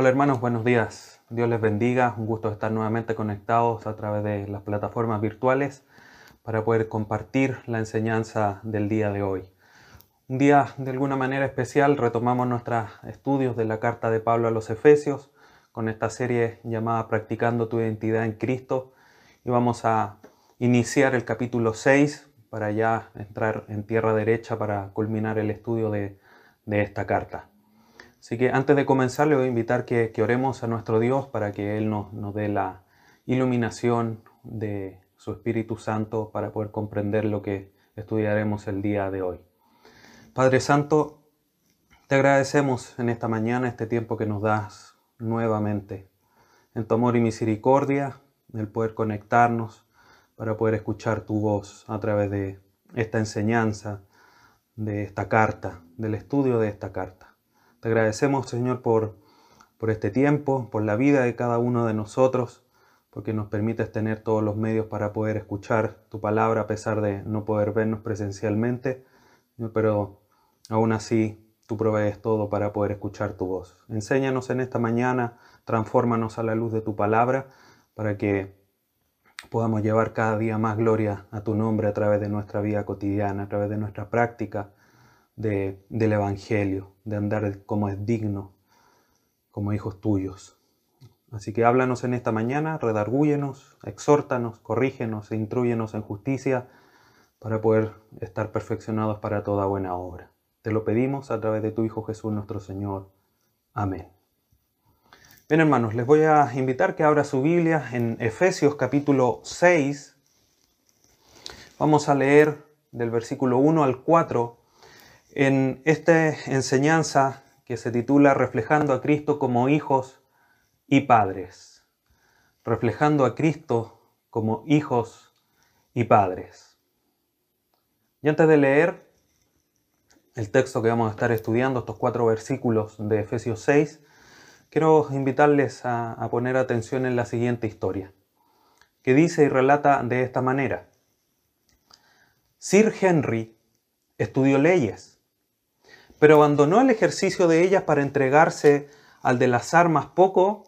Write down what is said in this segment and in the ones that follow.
Hola hermanos, buenos días. Dios les bendiga. Un gusto estar nuevamente conectados a través de las plataformas virtuales para poder compartir la enseñanza del día de hoy. Un día de alguna manera especial retomamos nuestros estudios de la carta de Pablo a los Efesios con esta serie llamada Practicando tu identidad en Cristo y vamos a iniciar el capítulo 6 para ya entrar en tierra derecha para culminar el estudio de, esta carta. Así que antes de comenzar le voy a invitar que, que oremos a nuestro Dios para que Él nos, nos dé la iluminación de su Espíritu Santo para poder comprender lo que estudiaremos el día de hoy. Padre Santo, te agradecemos en esta mañana este tiempo que nos das nuevamente, en tu amor y misericordia, el poder conectarnos para poder escuchar tu voz a través de esta enseñanza, de esta carta, del estudio de esta carta. Te agradecemos, Señor, por, por este tiempo, por la vida de cada uno de nosotros, porque nos permites tener todos los medios para poder escuchar tu palabra a pesar de no poder vernos presencialmente, pero aún así tú provees todo para poder escuchar tu voz. Enséñanos en esta mañana, transfórmanos a la luz de tu palabra para que podamos llevar cada día más gloria a tu nombre a través de nuestra vida cotidiana, a través de nuestra práctica del Evangelio, de andar como es digno, como hijos tuyos. Así que háblanos en esta mañana, redargúyenos, exhórtanos, corrígenos e instruyenos en justicia para poder estar perfeccionados para toda buena obra. Te lo pedimos a través de tu Hijo Jesús nuestro Señor. Amén. Bien hermanos, les voy a invitar que abra su Biblia en Efesios capítulo 6. Vamos a leer del versículo 1 al 4 en esta enseñanza que se titula Reflejando a Cristo como hijos y padres. Reflejando a Cristo como hijos y padres. Y antes de leer el texto que vamos a estar estudiando, estos cuatro versículos de Efesios 6, quiero invitarles a, a poner atención en la siguiente historia, que dice y relata de esta manera. Sir Henry estudió leyes pero abandonó el ejercicio de ellas para entregarse al de las armas poco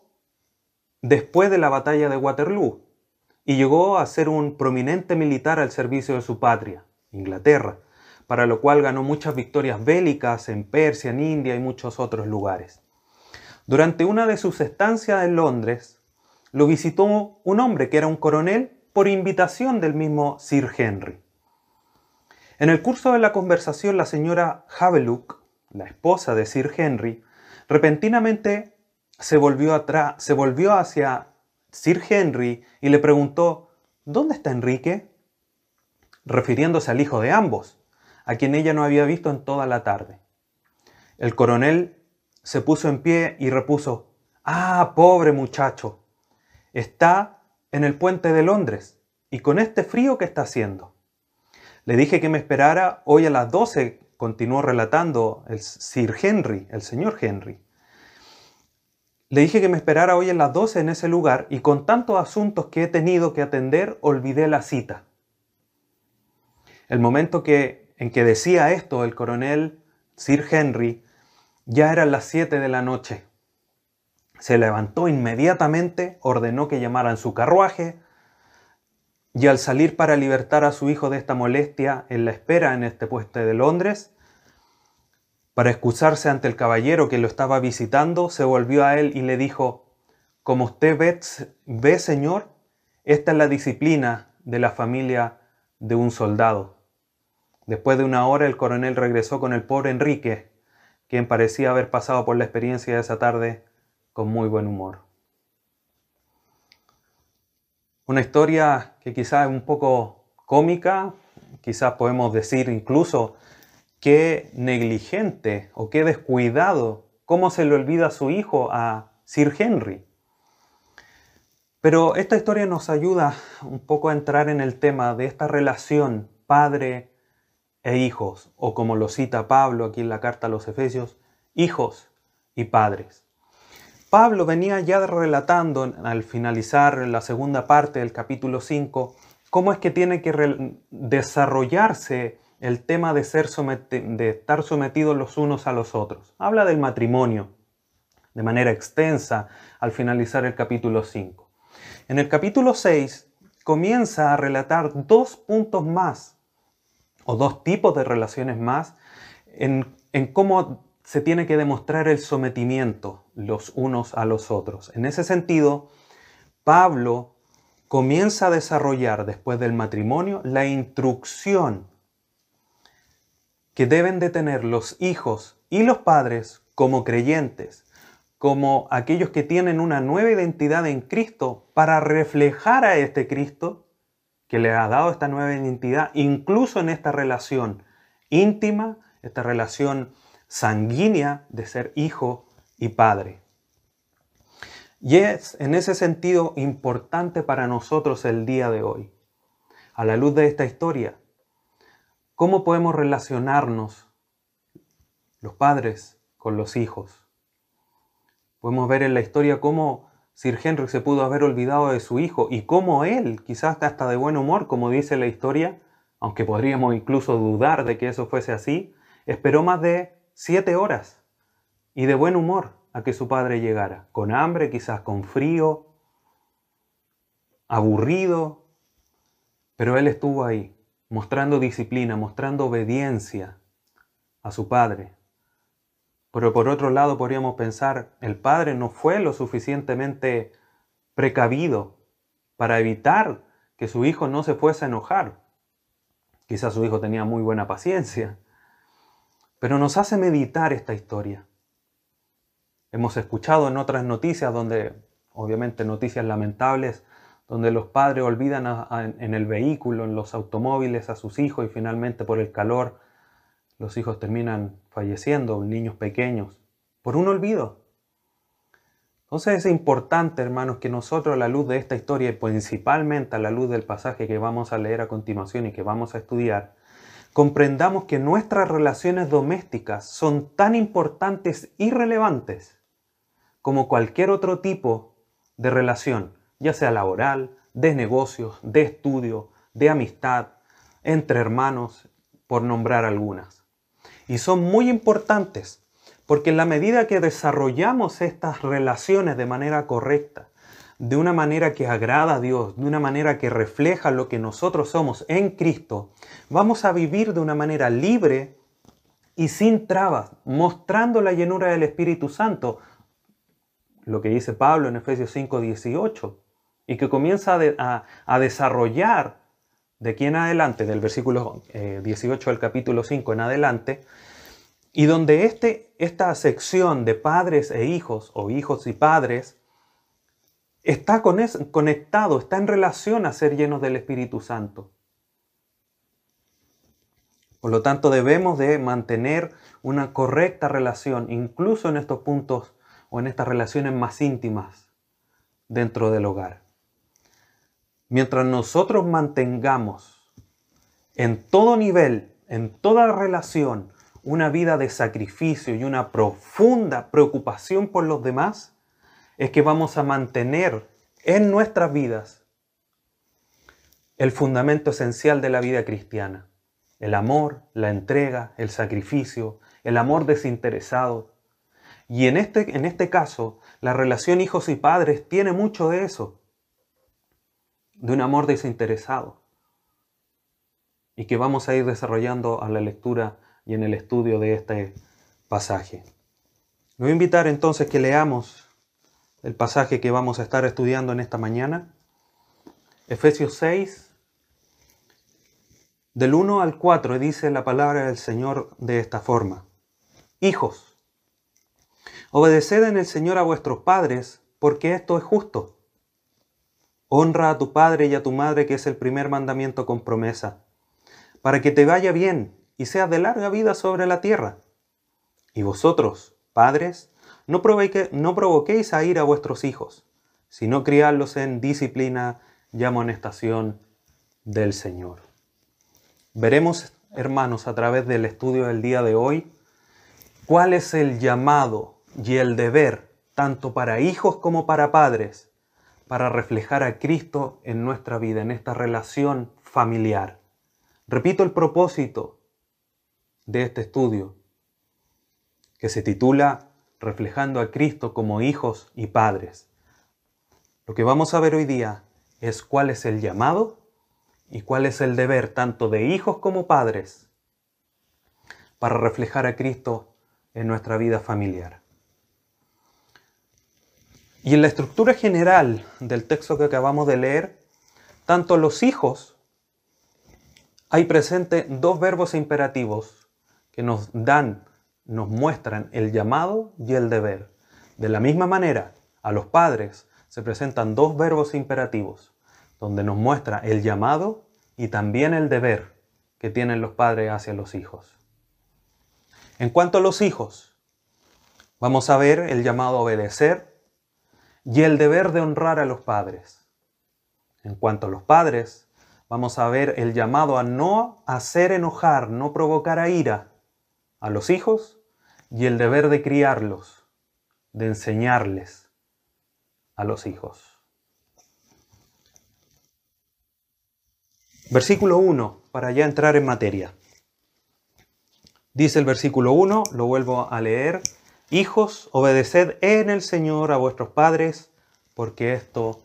después de la batalla de Waterloo y llegó a ser un prominente militar al servicio de su patria, Inglaterra, para lo cual ganó muchas victorias bélicas en Persia, en India y muchos otros lugares. Durante una de sus estancias en Londres, lo visitó un hombre que era un coronel por invitación del mismo Sir Henry. En el curso de la conversación, la señora Havelock la esposa de Sir Henry, repentinamente se volvió, se volvió hacia Sir Henry y le preguntó, ¿Dónde está Enrique? refiriéndose al hijo de ambos, a quien ella no había visto en toda la tarde. El coronel se puso en pie y repuso, Ah, pobre muchacho, está en el puente de Londres y con este frío que está haciendo. Le dije que me esperara hoy a las 12 continuó relatando el Sir Henry, el señor Henry. Le dije que me esperara hoy en las 12 en ese lugar y con tantos asuntos que he tenido que atender, olvidé la cita. El momento que, en que decía esto el coronel Sir Henry, ya eran las 7 de la noche. Se levantó inmediatamente, ordenó que llamaran su carruaje, y al salir para libertar a su hijo de esta molestia en la espera en este puesto de Londres, para excusarse ante el caballero que lo estaba visitando, se volvió a él y le dijo, Como usted ve, señor, esta es la disciplina de la familia de un soldado. Después de una hora el coronel regresó con el pobre Enrique, quien parecía haber pasado por la experiencia de esa tarde con muy buen humor. Una historia que quizás es un poco cómica, quizás podemos decir incluso qué negligente o qué descuidado, cómo se le olvida a su hijo, a Sir Henry. Pero esta historia nos ayuda un poco a entrar en el tema de esta relación padre e hijos, o como lo cita Pablo aquí en la carta a los Efesios, hijos y padres. Pablo venía ya relatando al finalizar la segunda parte del capítulo 5 cómo es que tiene que desarrollarse el tema de, ser de estar sometidos los unos a los otros. Habla del matrimonio de manera extensa al finalizar el capítulo 5. En el capítulo 6 comienza a relatar dos puntos más, o dos tipos de relaciones más, en, en cómo se tiene que demostrar el sometimiento los unos a los otros. En ese sentido, Pablo comienza a desarrollar después del matrimonio la instrucción que deben de tener los hijos y los padres como creyentes, como aquellos que tienen una nueva identidad en Cristo para reflejar a este Cristo que le ha dado esta nueva identidad, incluso en esta relación íntima, esta relación sanguínea de ser hijo y padre. Y es en ese sentido importante para nosotros el día de hoy. A la luz de esta historia, ¿cómo podemos relacionarnos los padres con los hijos? Podemos ver en la historia cómo Sir Henry se pudo haber olvidado de su hijo y cómo él, quizás hasta de buen humor, como dice la historia, aunque podríamos incluso dudar de que eso fuese así, esperó más de siete horas y de buen humor a que su padre llegara, con hambre, quizás con frío, aburrido, pero él estuvo ahí, mostrando disciplina, mostrando obediencia a su padre. Pero por otro lado podríamos pensar, el padre no fue lo suficientemente precavido para evitar que su hijo no se fuese a enojar. Quizás su hijo tenía muy buena paciencia, pero nos hace meditar esta historia. Hemos escuchado en otras noticias, donde obviamente noticias lamentables, donde los padres olvidan en el vehículo, en los automóviles a sus hijos y finalmente por el calor los hijos terminan falleciendo, niños pequeños, por un olvido. Entonces es importante, hermanos, que nosotros a la luz de esta historia y principalmente a la luz del pasaje que vamos a leer a continuación y que vamos a estudiar, comprendamos que nuestras relaciones domésticas son tan importantes y relevantes como cualquier otro tipo de relación, ya sea laboral, de negocios, de estudio, de amistad, entre hermanos, por nombrar algunas. Y son muy importantes porque en la medida que desarrollamos estas relaciones de manera correcta, de una manera que agrada a Dios, de una manera que refleja lo que nosotros somos en Cristo, vamos a vivir de una manera libre y sin trabas, mostrando la llenura del Espíritu Santo, lo que dice Pablo en Efesios 5, 18, y que comienza a, desarrollar de aquí en adelante, del versículo 18 eh, del capítulo 5 en adelante, y donde este, esta sección de padres e hijos, o hijos y padres, está conectado, está en relación a ser llenos del Espíritu Santo. Por lo tanto, debemos de mantener una correcta relación, incluso en estos puntos o en estas relaciones más íntimas dentro del hogar. Mientras nosotros mantengamos en todo nivel, en toda relación, una vida de sacrificio y una profunda preocupación por los demás, es que vamos a mantener en nuestras vidas el fundamento esencial de la vida cristiana. El amor, la entrega, el sacrificio, el amor desinteresado, y en este, en este caso, la relación hijos y padres tiene mucho de eso, de un amor desinteresado, y que vamos a ir desarrollando a la lectura y en el estudio de este pasaje. Voy a invitar entonces que leamos el pasaje que vamos a estar estudiando en esta mañana, Efesios 6, del 1 al 4, dice la palabra del Señor de esta forma. Hijos, Obedeced en el Señor a vuestros padres, porque esto es justo. Honra a tu padre y a tu madre, que es el primer mandamiento con promesa, para que te vaya bien y seas de larga vida sobre la tierra. Y vosotros, padres, no, no provoquéis a ir a vuestros hijos, sino criadlos en disciplina y amonestación del Señor. Veremos, hermanos, a través del estudio del día de hoy, cuál es el llamado y el deber, tanto para hijos como para padres, para reflejar a Cristo en nuestra vida, en esta relación familiar. Repito el propósito de este estudio, que se titula Reflejando a Cristo como hijos y padres. Lo que vamos a ver hoy día es cuál es el llamado y cuál es el deber tanto de hijos como padres para reflejar a Cristo en nuestra vida familiar. Y en la estructura general del texto que acabamos de leer, tanto los hijos, hay presente dos verbos imperativos que nos dan, nos muestran el llamado y el deber. De la misma manera, a los padres se presentan dos verbos imperativos, donde nos muestra el llamado y también el deber que tienen los padres hacia los hijos. En cuanto a los hijos, vamos a ver el llamado a obedecer y el deber de honrar a los padres. En cuanto a los padres, vamos a ver el llamado a no hacer enojar, no provocar a ira a los hijos y el deber de criarlos, de enseñarles a los hijos. Versículo 1, para ya entrar en materia. Dice el versículo 1, lo vuelvo a leer, Hijos, obedeced en el Señor a vuestros padres, porque esto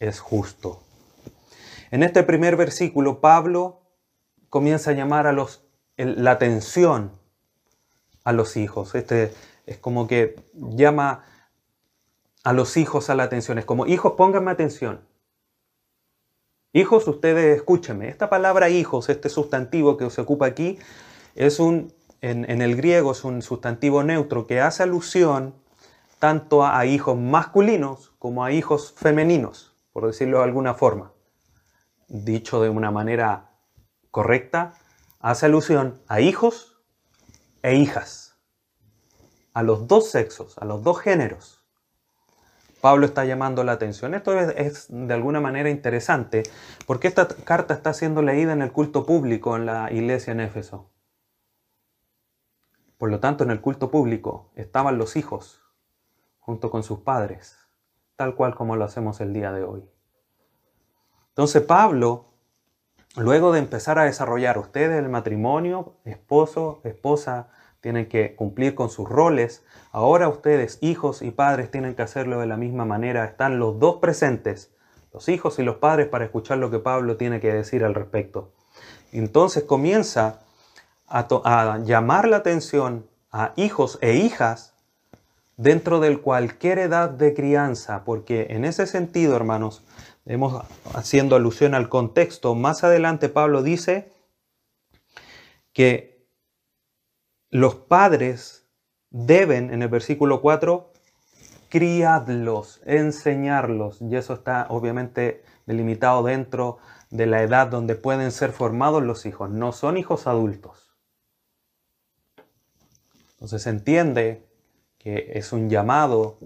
es justo. En este primer versículo, Pablo comienza a llamar a los, la atención a los hijos. Este es como que llama a los hijos a la atención. Es como, hijos, pónganme atención. Hijos, ustedes escúchenme. Esta palabra hijos, este sustantivo que se ocupa aquí, es un en, el griego es un sustantivo neutro que hace alusión tanto a, hijos masculinos como a hijos femeninos, por decirlo de alguna forma. Dicho de una manera correcta, hace alusión a hijos e hijas, a los dos sexos, a los dos géneros. Pablo está llamando la atención. Esto es, es, de alguna manera interesante porque esta carta está siendo leída en el culto público en la iglesia en Éfeso. Por lo tanto, en el culto público estaban los hijos junto con sus padres, tal cual como lo hacemos el día de hoy. Entonces Pablo, luego de empezar a desarrollar ustedes el matrimonio, esposo, esposa, tienen que cumplir con sus roles, ahora ustedes, hijos y padres, tienen que hacerlo de la misma manera. Están los dos presentes, los hijos y los padres, para escuchar lo que Pablo tiene que decir al respecto. Entonces comienza a, llamar la atención a hijos e hijas dentro de cualquier edad de crianza, porque en ese sentido, hermanos, hemos haciendo alusión al contexto, más adelante Pablo dice que los padres deben, en el versículo 4, criadlos, enseñarlos, y eso está obviamente delimitado dentro de la edad donde pueden ser formados los hijos, no son hijos adultos. Entonces se entiende que es un llamado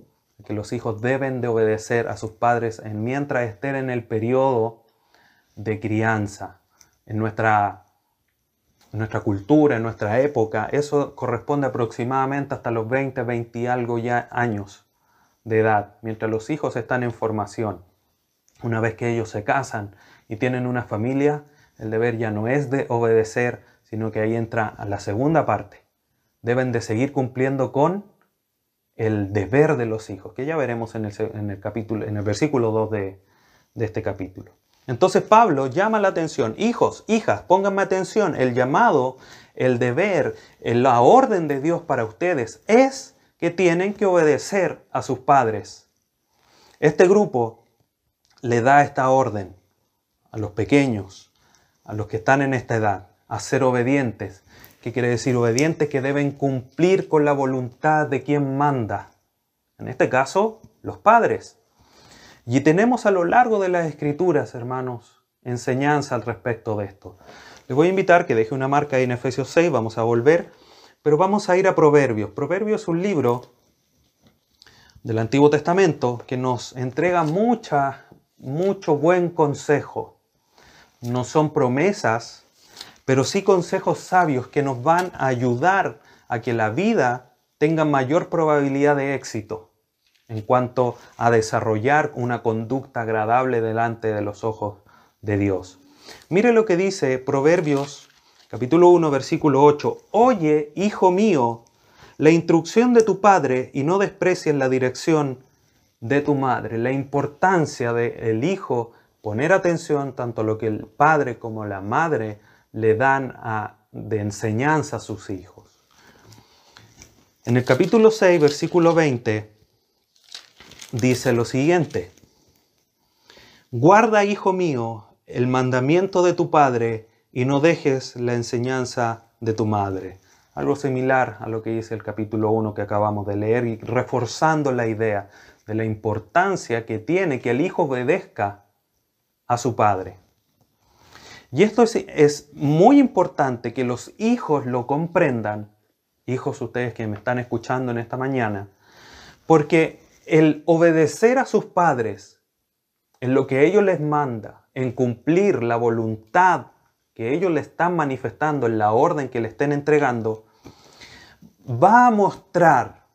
que los hijos deben de obedecer a sus padres en mientras estén en el periodo de crianza. En nuestra, nuestra cultura, en nuestra época, eso corresponde aproximadamente hasta los 20, 20 y algo ya años de edad, mientras los hijos están en formación. Una vez que ellos se casan y tienen una familia, el deber ya no es de obedecer, sino que ahí entra a la segunda parte, deben de seguir cumpliendo con el deber de los hijos, que ya veremos en el, capítulo, en el versículo 2 de, de este capítulo. Entonces Pablo llama la atención, hijos, hijas, pónganme atención, el llamado, el deber, la orden de Dios para ustedes es que tienen que obedecer a sus padres. Este grupo le da esta orden a los pequeños, a los que están en esta edad, a ser obedientes, ¿Qué quiere decir obedientes? Que deben cumplir con la voluntad de quien manda. En este caso, los padres. Y tenemos a lo largo de las escrituras, hermanos, enseñanza al respecto de esto. Les voy a invitar que deje una marca ahí en Efesios 6, vamos a volver, pero vamos a ir a Proverbios. Proverbios es un libro del Antiguo Testamento que nos entrega mucha, mucho buen consejo. No son promesas pero sí consejos sabios que nos van a ayudar a que la vida tenga mayor probabilidad de éxito. en cuanto a desarrollar una conducta agradable delante de los ojos de Dios. Mire lo que dice Proverbios capítulo 1 versículo 8. Oye, hijo mío, la instrucción de tu padre y no desprecies la dirección de tu madre. La importancia del hijo poner atención tanto a lo que el padre como la madre le dan de enseñanza a sus hijos. En el capítulo 6, versículo 20, dice lo siguiente. Guarda, hijo mío, el mandamiento de tu padre y no dejes la enseñanza de tu madre. Algo similar a lo que dice el capítulo 1 que acabamos de leer y reforzando la idea de la importancia que tiene que el hijo obedezca a su padre. Y esto es, muy importante que los hijos lo comprendan, hijos ustedes que me están escuchando en esta mañana, porque el obedecer a sus padres en lo que ellos les manda, en cumplir la voluntad que ellos le están manifestando en la orden que le estén entregando, va a mostrar,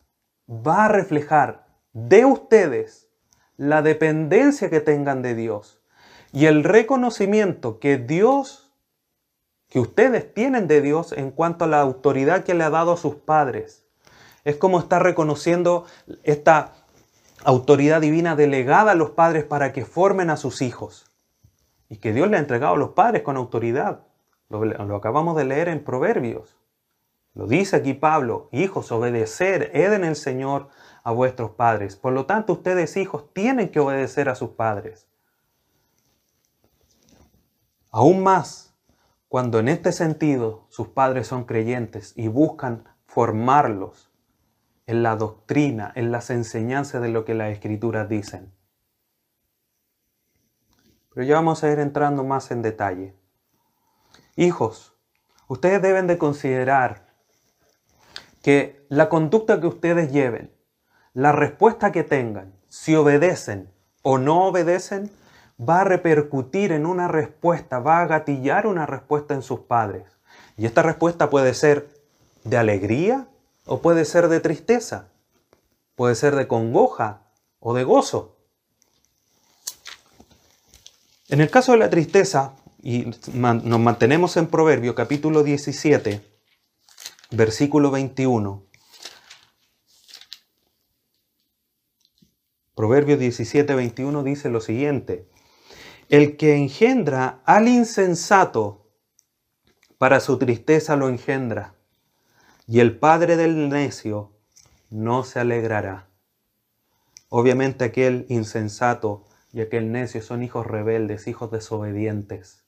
va a reflejar de ustedes la dependencia que tengan de Dios y el reconocimiento que Dios, que ustedes tienen de Dios en cuanto a la autoridad que le ha dado a sus padres. Es como estar reconociendo esta autoridad divina delegada a los padres para que formen a sus hijos. Y que Dios le ha entregado a los padres con autoridad. Lo, acabamos de leer en Proverbios. Lo dice aquí Pablo, hijos, obedecer, eden el Señor a vuestros padres. Por lo tanto, ustedes hijos tienen que obedecer a sus padres. Aún más, cuando en este sentido sus padres son creyentes y buscan formarlos en la doctrina, en las enseñanzas de lo que las escrituras dicen. Pero ya vamos a ir entrando más en detalle. Hijos, ustedes deben de considerar que la conducta que ustedes lleven la respuesta que tengan, si obedecen o no obedecen, va a repercutir en una respuesta, va a gatillar una respuesta en sus padres. Y esta respuesta puede ser de alegría o puede ser de tristeza, puede ser de congoja o de gozo. En el caso de la tristeza, y nos mantenemos en Proverbio capítulo 17, versículo 21, Proverbios 17, 21 dice lo siguiente. El que engendra al insensato, para su tristeza lo engendra, y el padre del necio no se alegrará. Obviamente aquel insensato y aquel necio son hijos rebeldes, hijos desobedientes.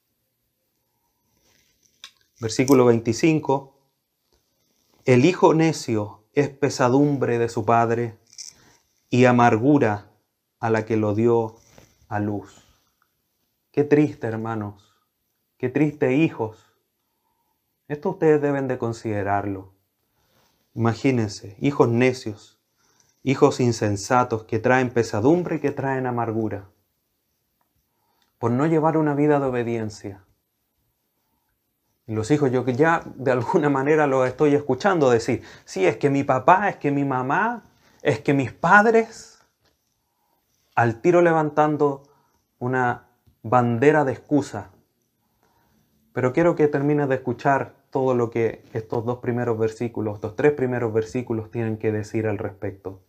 Versículo 25. El hijo necio es pesadumbre de su padre y amargura a la que lo dio a luz. Qué triste, hermanos. Qué triste, hijos. Esto ustedes deben de considerarlo. Imagínense, hijos necios, hijos insensatos que traen pesadumbre y que traen amargura, por no llevar una vida de obediencia. Los hijos, yo que ya de alguna manera los estoy escuchando decir, sí, es que mi papá, es que mi mamá, es que mis padres, al tiro levantando una bandera de excusa. Pero quiero que termines de escuchar todo lo que estos dos primeros versículos, estos tres primeros versículos tienen que decir al respecto.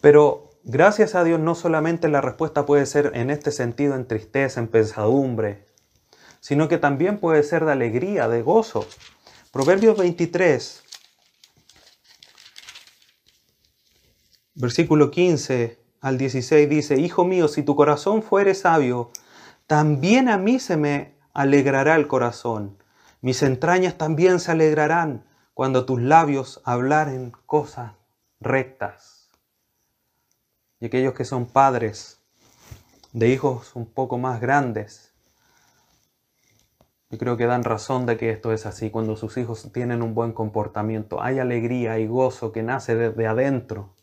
Pero gracias a Dios no solamente la respuesta puede ser en este sentido en tristeza, en pesadumbre, sino que también puede ser de alegría, de gozo. Proverbios 23, Versículo 15 al 16 dice, Hijo mío, si tu corazón fuere sabio, también a mí se me alegrará el corazón. Mis entrañas también se alegrarán cuando tus labios hablaren cosas rectas. Y aquellos que son padres de hijos un poco más grandes, yo creo que dan razón de que esto es así. Cuando sus hijos tienen un buen comportamiento, hay alegría y gozo que nace desde adentro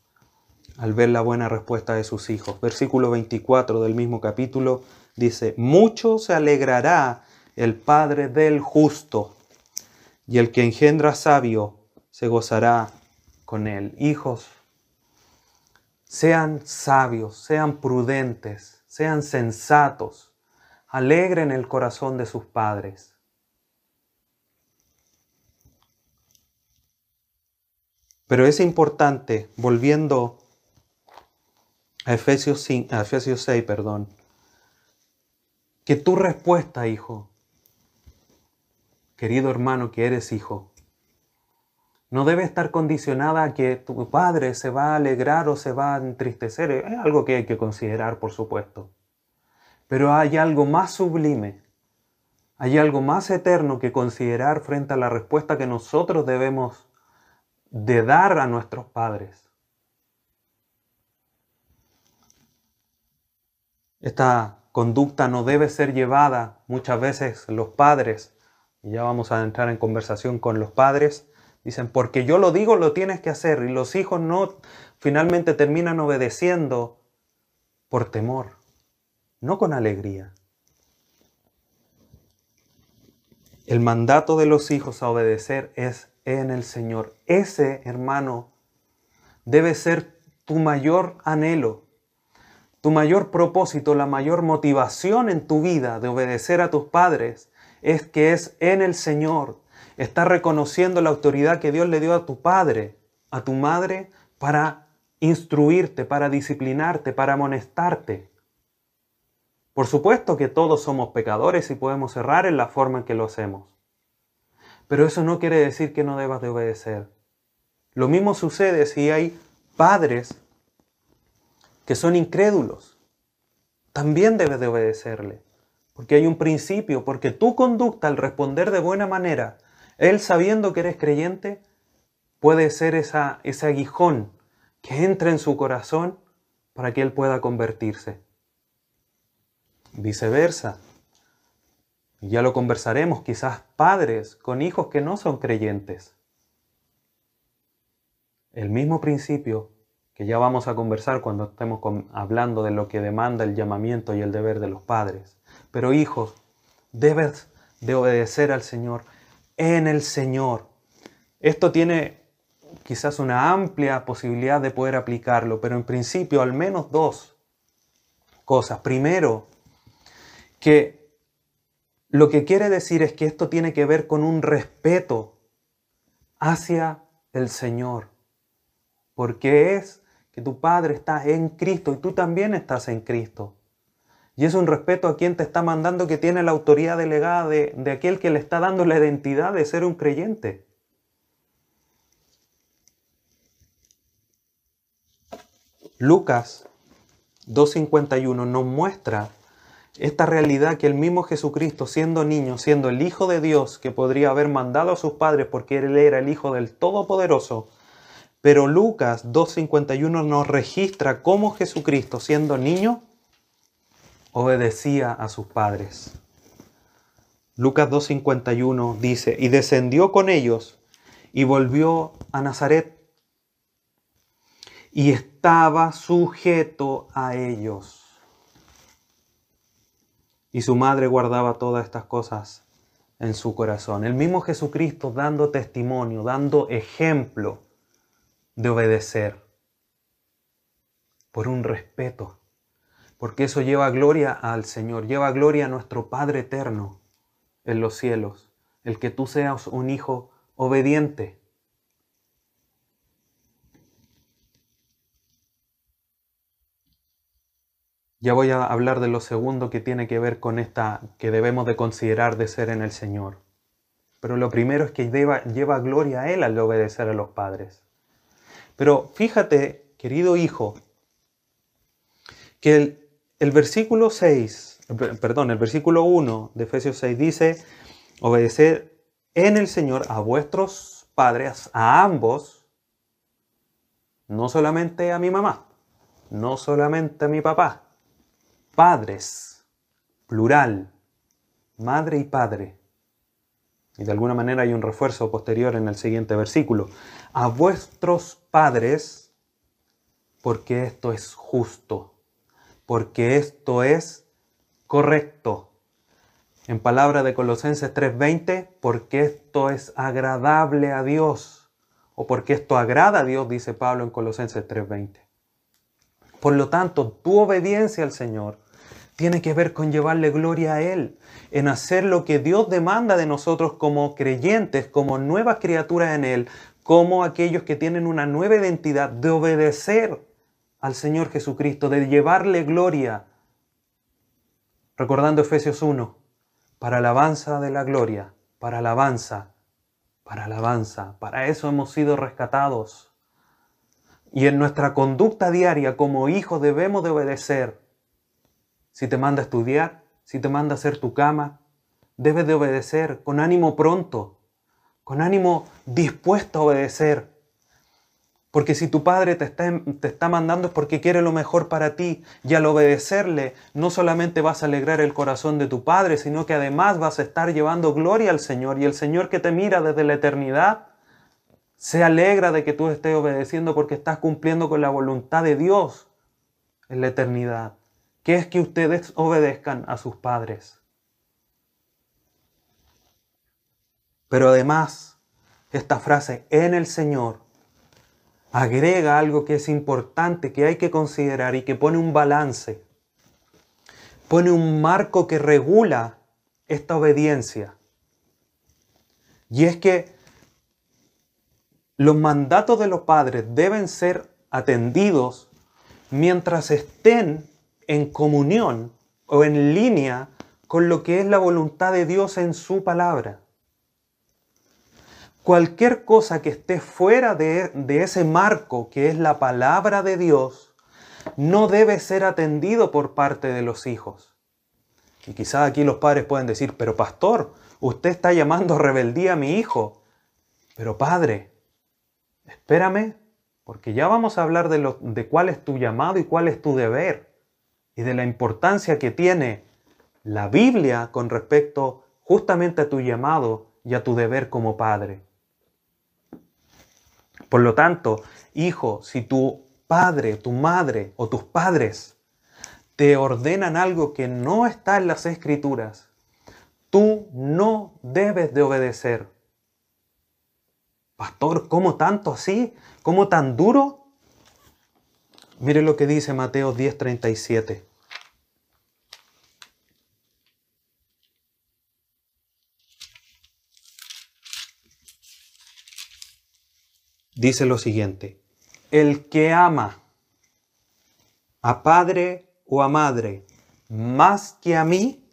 al ver la buena respuesta de sus hijos. Versículo 24 del mismo capítulo dice, mucho se alegrará el Padre del justo, y el que engendra sabio se gozará con él. Hijos, sean sabios, sean prudentes, sean sensatos, alegren el corazón de sus padres. Pero es importante, volviendo a Efesios, 5, a Efesios 6, perdón, que tu respuesta, hijo, querido hermano que eres hijo, no debe estar condicionada a que tu padre se va a alegrar o se va a entristecer. Es algo que hay que considerar, por supuesto. Pero hay algo más sublime, hay algo más eterno que considerar frente a la respuesta que nosotros debemos de dar a nuestros padres. Esta conducta no debe ser llevada muchas veces los padres, y ya vamos a entrar en conversación con los padres, dicen, porque yo lo digo, lo tienes que hacer, y los hijos no finalmente terminan obedeciendo por temor, no con alegría. El mandato de los hijos a obedecer es en el Señor. Ese, hermano, debe ser tu mayor anhelo, tu mayor propósito, la mayor motivación en tu vida de obedecer a tus padres es que es en el Señor. Estás reconociendo la autoridad que Dios le dio a tu padre, a tu madre, para instruirte, para disciplinarte, para amonestarte. Por supuesto que todos somos pecadores y podemos errar en la forma en que lo hacemos. Pero eso no quiere decir que no debas de obedecer. Lo mismo sucede si hay padres que son incrédulos. También debes de obedecerle. Porque hay un principio, porque tu conducta al responder de buena manera, él sabiendo que eres creyente, puede ser esa, ese aguijón que entra en su corazón para que él pueda convertirse. Viceversa, ya lo conversaremos, quizás padres con hijos que no son creyentes. El mismo principio que ya vamos a conversar cuando estemos hablando de lo que demanda el llamamiento y el deber de los padres. Pero hijos, debes de obedecer al Señor en el Señor. Esto tiene quizás una amplia posibilidad de poder aplicarlo, pero en principio al menos dos cosas. Primero, que lo que quiere decir es que esto tiene que ver con un respeto hacia el Señor, porque es tu Padre está en Cristo y tú también estás en Cristo. Y es un respeto a quien te está mandando que tiene la autoridad delegada de, de aquel que le está dando la identidad de ser un creyente. Lucas 2.51 nos muestra esta realidad que el mismo Jesucristo, siendo niño, siendo el Hijo de Dios, que podría haber mandado a sus padres porque Él era el Hijo del Todopoderoso, pero Lucas 2.51 nos registra cómo Jesucristo, siendo niño, obedecía a sus padres. Lucas 2.51 dice, y descendió con ellos y volvió a Nazaret y estaba sujeto a ellos y su madre guardaba todas estas cosas en su corazón. El mismo Jesucristo dando testimonio, dando ejemplo de obedecer por un respeto, porque eso lleva gloria al Señor, lleva gloria a nuestro Padre eterno en los cielos, el que tú seas un hijo obediente. Ya voy a hablar de lo segundo que tiene que ver con esta que debemos de considerar de ser en el Señor. Pero lo primero es que lleva, lleva gloria a Él al obedecer a los padres. Pero fíjate, querido hijo, que el, versículo 6, perdón, el versículo 1 de Efesios 6 dice, obedecer en el Señor a vuestros padres, a ambos, no solamente a mi mamá, no solamente a mi papá, padres, plural, madre y padre. Y de alguna manera hay un refuerzo posterior en el siguiente versículo. A vuestros padres, porque esto es justo, porque esto es correcto. En palabra de Colosenses 3:20, porque esto es agradable a Dios, o porque esto agrada a Dios, dice Pablo en Colosenses 3:20. Por lo tanto, tu obediencia al Señor tiene que ver con llevarle gloria a Él, en hacer lo que Dios demanda de nosotros como creyentes, como nuevas criaturas en Él, como aquellos que tienen una nueva identidad, de obedecer al Señor Jesucristo, de llevarle gloria. Recordando Efesios 1, para alabanza de la gloria, para alabanza, para alabanza, para eso hemos sido rescatados. Y en nuestra conducta diaria como hijos debemos de obedecer si te manda a estudiar, si te manda a hacer tu cama, debes de obedecer con ánimo pronto, con ánimo dispuesto a obedecer. Porque si tu padre te está, te está, mandando es porque quiere lo mejor para ti. Y al obedecerle, no solamente vas a alegrar el corazón de tu padre, sino que además vas a estar llevando gloria al Señor. Y el Señor que te mira desde la eternidad se alegra de que tú estés obedeciendo porque estás cumpliendo con la voluntad de Dios en la eternidad que es que ustedes obedezcan a sus padres. Pero además, esta frase en el Señor agrega algo que es importante, que hay que considerar y que pone un balance, pone un marco que regula esta obediencia. Y es que los mandatos de los padres deben ser atendidos mientras estén en comunión o en línea con lo que es la voluntad de Dios en su palabra. Cualquier cosa que esté fuera de, ese marco que es la palabra de Dios, no debe ser atendido por parte de los hijos. Y quizás aquí los padres pueden decir, pero pastor, usted está llamando rebeldía a mi hijo. Pero padre, espérame, porque ya vamos a hablar de, lo, de cuál es tu llamado y cuál es tu deber y de la importancia que tiene la Biblia con respecto justamente a tu llamado y a tu deber como padre. Por lo tanto, hijo, si tu padre, tu madre o tus padres te ordenan algo que no está en las escrituras, tú no debes de obedecer. Pastor, ¿cómo tanto así? ¿Cómo tan duro? Mire lo que dice Mateo 10:37. Dice lo siguiente, el que ama a padre o a madre más que a mí,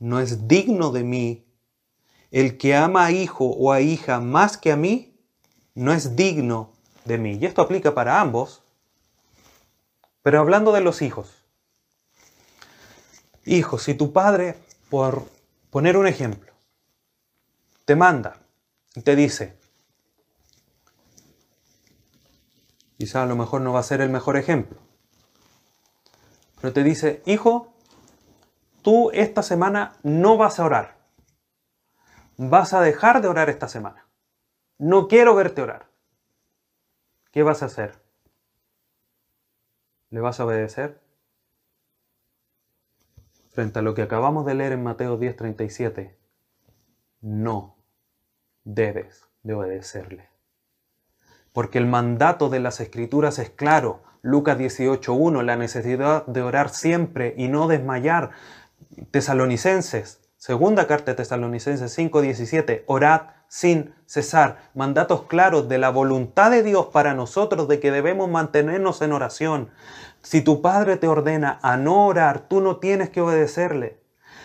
no es digno de mí. El que ama a hijo o a hija más que a mí, no es digno de mí. Y esto aplica para ambos. Pero hablando de los hijos. Hijos, si tu padre, por poner un ejemplo, te manda y te dice, Quizá a lo mejor no va a ser el mejor ejemplo. Pero te dice, hijo, tú esta semana no vas a orar. Vas a dejar de orar esta semana. No quiero verte orar. ¿Qué vas a hacer? ¿Le vas a obedecer? Frente a lo que acabamos de leer en Mateo 10:37, no debes de obedecerle porque el mandato de las escrituras es claro. Lucas 18.1, la necesidad de orar siempre y no desmayar. Tesalonicenses, segunda carta de Tesalonicenses 5.17, orad sin cesar. Mandatos claros de la voluntad de Dios para nosotros de que debemos mantenernos en oración. Si tu padre te ordena a no orar, tú no tienes que obedecerle.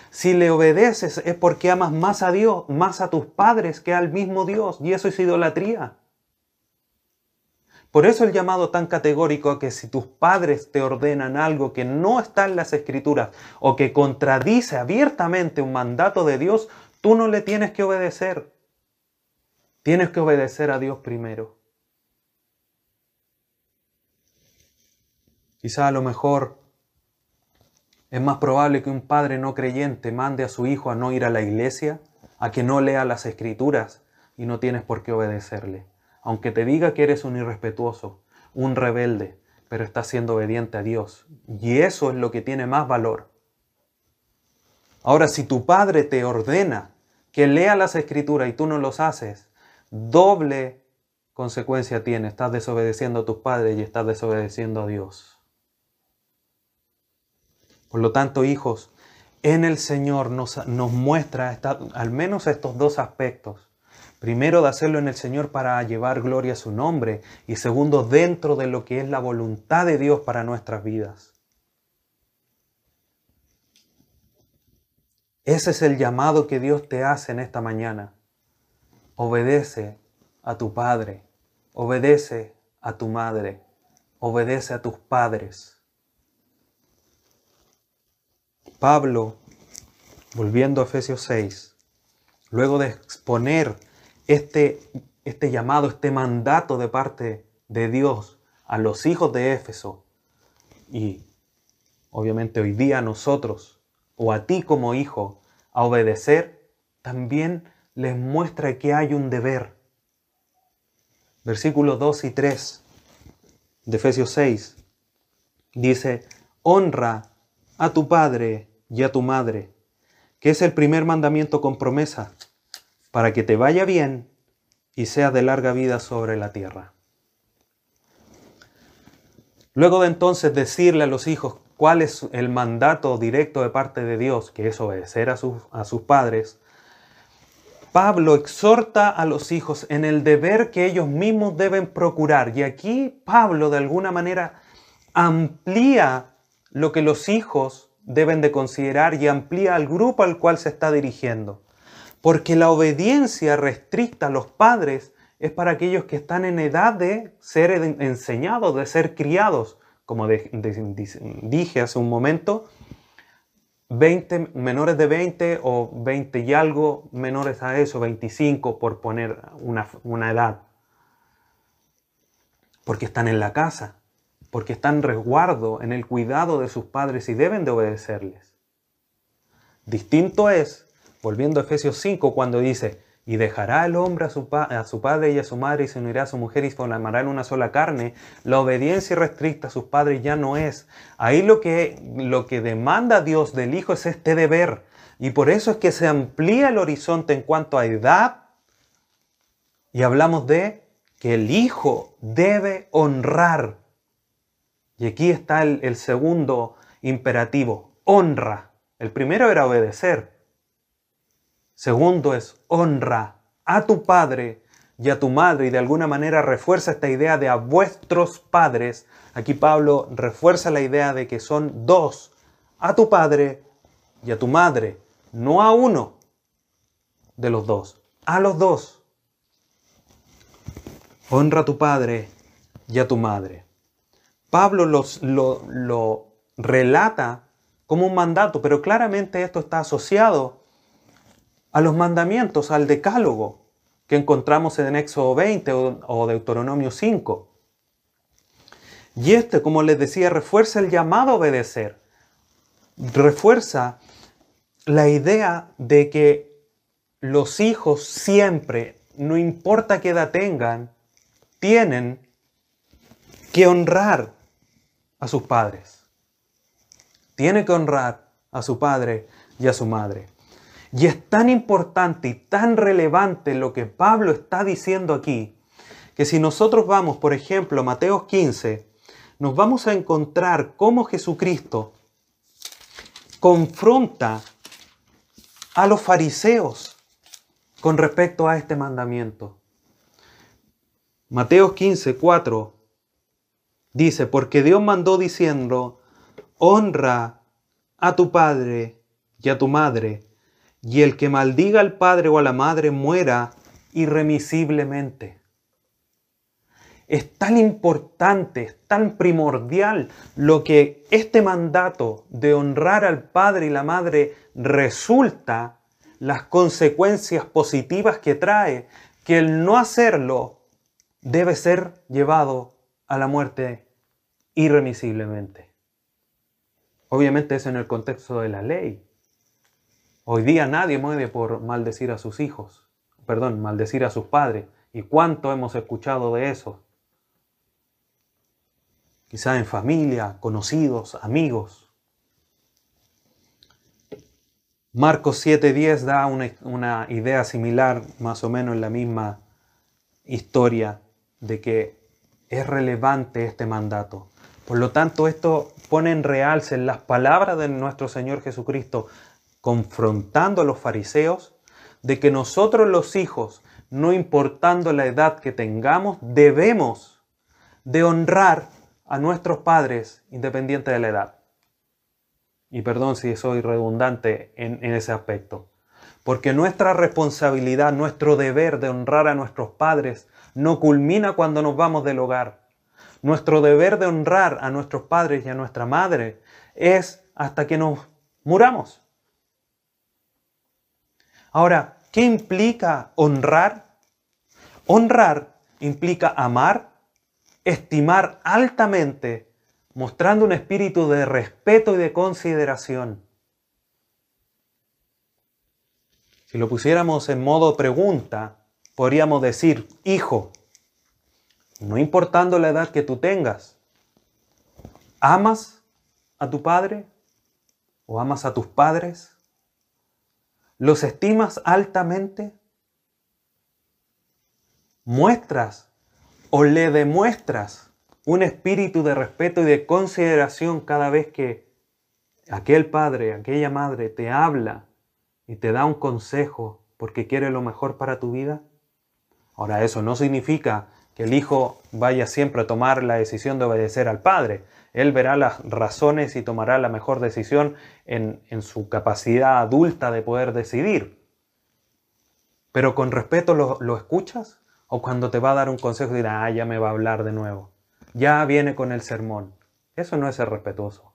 Si le obedeces es porque amas más a Dios, más a tus padres que al mismo Dios, y eso es idolatría. Por eso el llamado tan categórico a que si tus padres te ordenan algo que no está en las escrituras o que contradice abiertamente un mandato de Dios, tú no le tienes que obedecer. Tienes que obedecer a Dios primero. Quizá a lo mejor es más probable que un padre no creyente mande a su hijo a no ir a la iglesia, a que no lea las escrituras y no tienes por qué obedecerle aunque te diga que eres un irrespetuoso, un rebelde, pero estás siendo obediente a Dios. Y eso es lo que tiene más valor. Ahora, si tu padre te ordena que lea las escrituras y tú no los haces, doble consecuencia tiene. Estás desobedeciendo a tus padres y estás desobedeciendo a Dios. Por lo tanto, hijos, en el Señor nos, nos muestra al menos estos dos aspectos. Primero, de hacerlo en el Señor para llevar gloria a su nombre. Y segundo, dentro de lo que es la voluntad de Dios para nuestras vidas. Ese es el llamado que Dios te hace en esta mañana. Obedece a tu Padre, obedece a tu madre, obedece a tus padres. Pablo, volviendo a Efesios 6, luego de exponer este, este llamado, este mandato de parte de Dios a los hijos de Éfeso y obviamente hoy día a nosotros o a ti como hijo a obedecer, también les muestra que hay un deber. Versículos 2 y 3 de Efesios 6 dice, honra a tu padre y a tu madre, que es el primer mandamiento con promesa, para que te vaya bien y sea de larga vida sobre la tierra. Luego de entonces decirle a los hijos cuál es el mandato directo de parte de Dios, que es obedecer a sus, a sus padres, Pablo exhorta a los hijos en el deber que ellos mismos deben procurar. Y aquí Pablo de alguna manera amplía lo que los hijos deben de considerar y amplía al grupo al cual se está dirigiendo. Porque la obediencia restricta a los padres es para aquellos que están en edad de ser enseñados, de ser criados. Como dije hace un momento, 20, menores de 20 o 20 y algo menores a eso, 25 por poner una, una edad. Porque están en la casa, porque están resguardo, en el cuidado de sus padres y deben de obedecerles. Distinto es, volviendo a Efesios 5, cuando dice, y dejará el hombre a su, a su, padre y a su madre y se unirá a su mujer y formarán una sola carne, la obediencia restricta a sus padres ya no es. Ahí lo que, lo que demanda Dios del Hijo es este deber. Y por eso es que se amplía el horizonte en cuanto a edad y hablamos de que el Hijo debe honrar. Y aquí está el segundo imperativo, honra. El primero era obedecer. Segundo es honra a tu padre y a tu madre y de alguna manera refuerza esta idea de a vuestros padres. Aquí Pablo refuerza la idea de que son dos, a tu padre y a tu madre, no a uno de los dos, a los dos. Honra a tu padre y a tu madre. Pablo los, lo, lo relata como un mandato, pero claramente esto está asociado a los mandamientos, al decálogo que encontramos en Éxodo 20 o Deuteronomio 5. Y este, como les decía, refuerza el llamado a obedecer. Refuerza la idea de que los hijos siempre, no importa qué edad tengan, tienen que honrar a sus padres. Tiene que honrar a su padre y a su madre. Y es tan importante y tan relevante lo que Pablo está diciendo aquí, que si nosotros vamos, por ejemplo, a Mateo 15, nos vamos a encontrar cómo Jesucristo confronta a los fariseos con respecto a este mandamiento. Mateo 15, 4 dice, porque Dios mandó diciendo, honra a tu padre y a tu madre, y el que maldiga al padre o a la madre muera irremisiblemente. Es tan importante, es tan primordial lo que este mandato de honrar al padre y la madre resulta, las consecuencias positivas que trae, que el no hacerlo debe ser llevado a la muerte irremisiblemente. Obviamente eso en el contexto de la ley, Hoy día nadie muere por maldecir a sus hijos, perdón, maldecir a sus padres. ¿Y cuánto hemos escuchado de eso? Quizá en familia, conocidos, amigos. Marcos 7:10 da una, una, idea similar, más o menos en la misma historia, de que es relevante este mandato. Por lo tanto, esto pone en realce las palabras de nuestro Señor Jesucristo confrontando a los fariseos de que nosotros los hijos, no importando la edad que tengamos, debemos de honrar a nuestros padres independiente de la edad. Y perdón si soy redundante en, en ese aspecto. Porque nuestra responsabilidad, nuestro deber de honrar a nuestros padres no culmina cuando nos vamos del hogar. Nuestro deber de honrar a nuestros padres y a nuestra madre es hasta que nos muramos. Ahora, ¿qué implica honrar? Honrar implica amar, estimar altamente, mostrando un espíritu de respeto y de consideración. Si lo pusiéramos en modo pregunta, podríamos decir, hijo, no importando la edad que tú tengas, ¿amas a tu padre o amas a tus padres? ¿Los estimas altamente? ¿Muestras o le demuestras un espíritu de respeto y de consideración cada vez que aquel padre, aquella madre te habla y te da un consejo porque quiere lo mejor para tu vida? Ahora, eso no significa que el hijo vaya siempre a tomar la decisión de obedecer al padre. Él verá las razones y tomará la mejor decisión en, su capacidad adulta de poder decidir. Pero con respeto lo, escuchas o cuando te va a dar un consejo dirá, ah, ya me va a hablar de nuevo. Ya viene con el sermón. Eso no es ser respetuoso.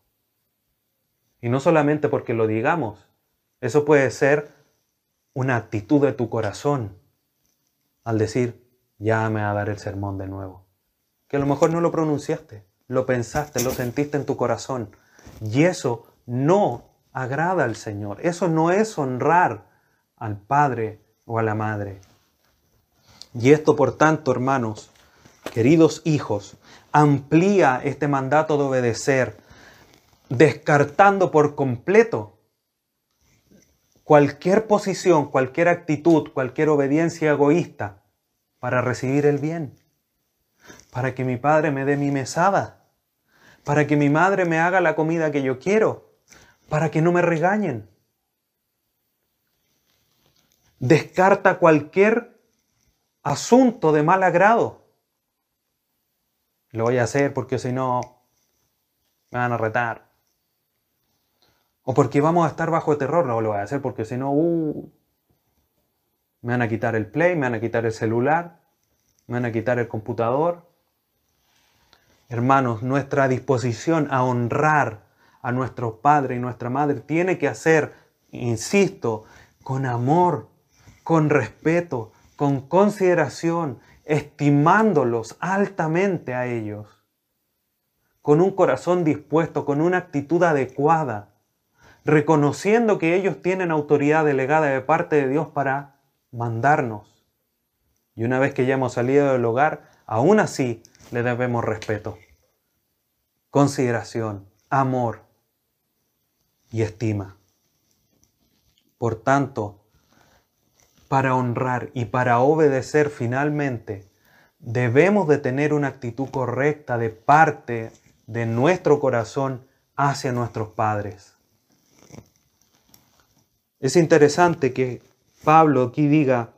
Y no solamente porque lo digamos, eso puede ser una actitud de tu corazón al decir, ya me va a dar el sermón de nuevo. Que a lo mejor no lo pronunciaste, lo pensaste, lo sentiste en tu corazón. Y eso no agrada al Señor. Eso no es honrar al Padre o a la Madre. Y esto, por tanto, hermanos, queridos hijos, amplía este mandato de obedecer, descartando por completo cualquier posición, cualquier actitud, cualquier obediencia egoísta para recibir el bien, para que mi padre me dé mi mesada, para que mi madre me haga la comida que yo quiero, para que no me regañen. Descarta cualquier asunto de mal agrado. Lo voy a hacer porque si no me van a retar. O porque vamos a estar bajo terror. No lo voy a hacer porque si no, uh, me van a quitar el play, me van a quitar el celular, me van a quitar el computador. Hermanos, nuestra disposición a honrar a nuestro padre y nuestra madre tiene que hacer, insisto, con amor, con respeto, con consideración, estimándolos altamente a ellos, con un corazón dispuesto, con una actitud adecuada, reconociendo que ellos tienen autoridad delegada de parte de Dios para mandarnos. Y una vez que ya hemos salido del hogar, aún así le debemos respeto, consideración, amor y estima. Por tanto, para honrar y para obedecer finalmente, debemos de tener una actitud correcta de parte de nuestro corazón hacia nuestros padres. Es interesante que Pablo aquí diga,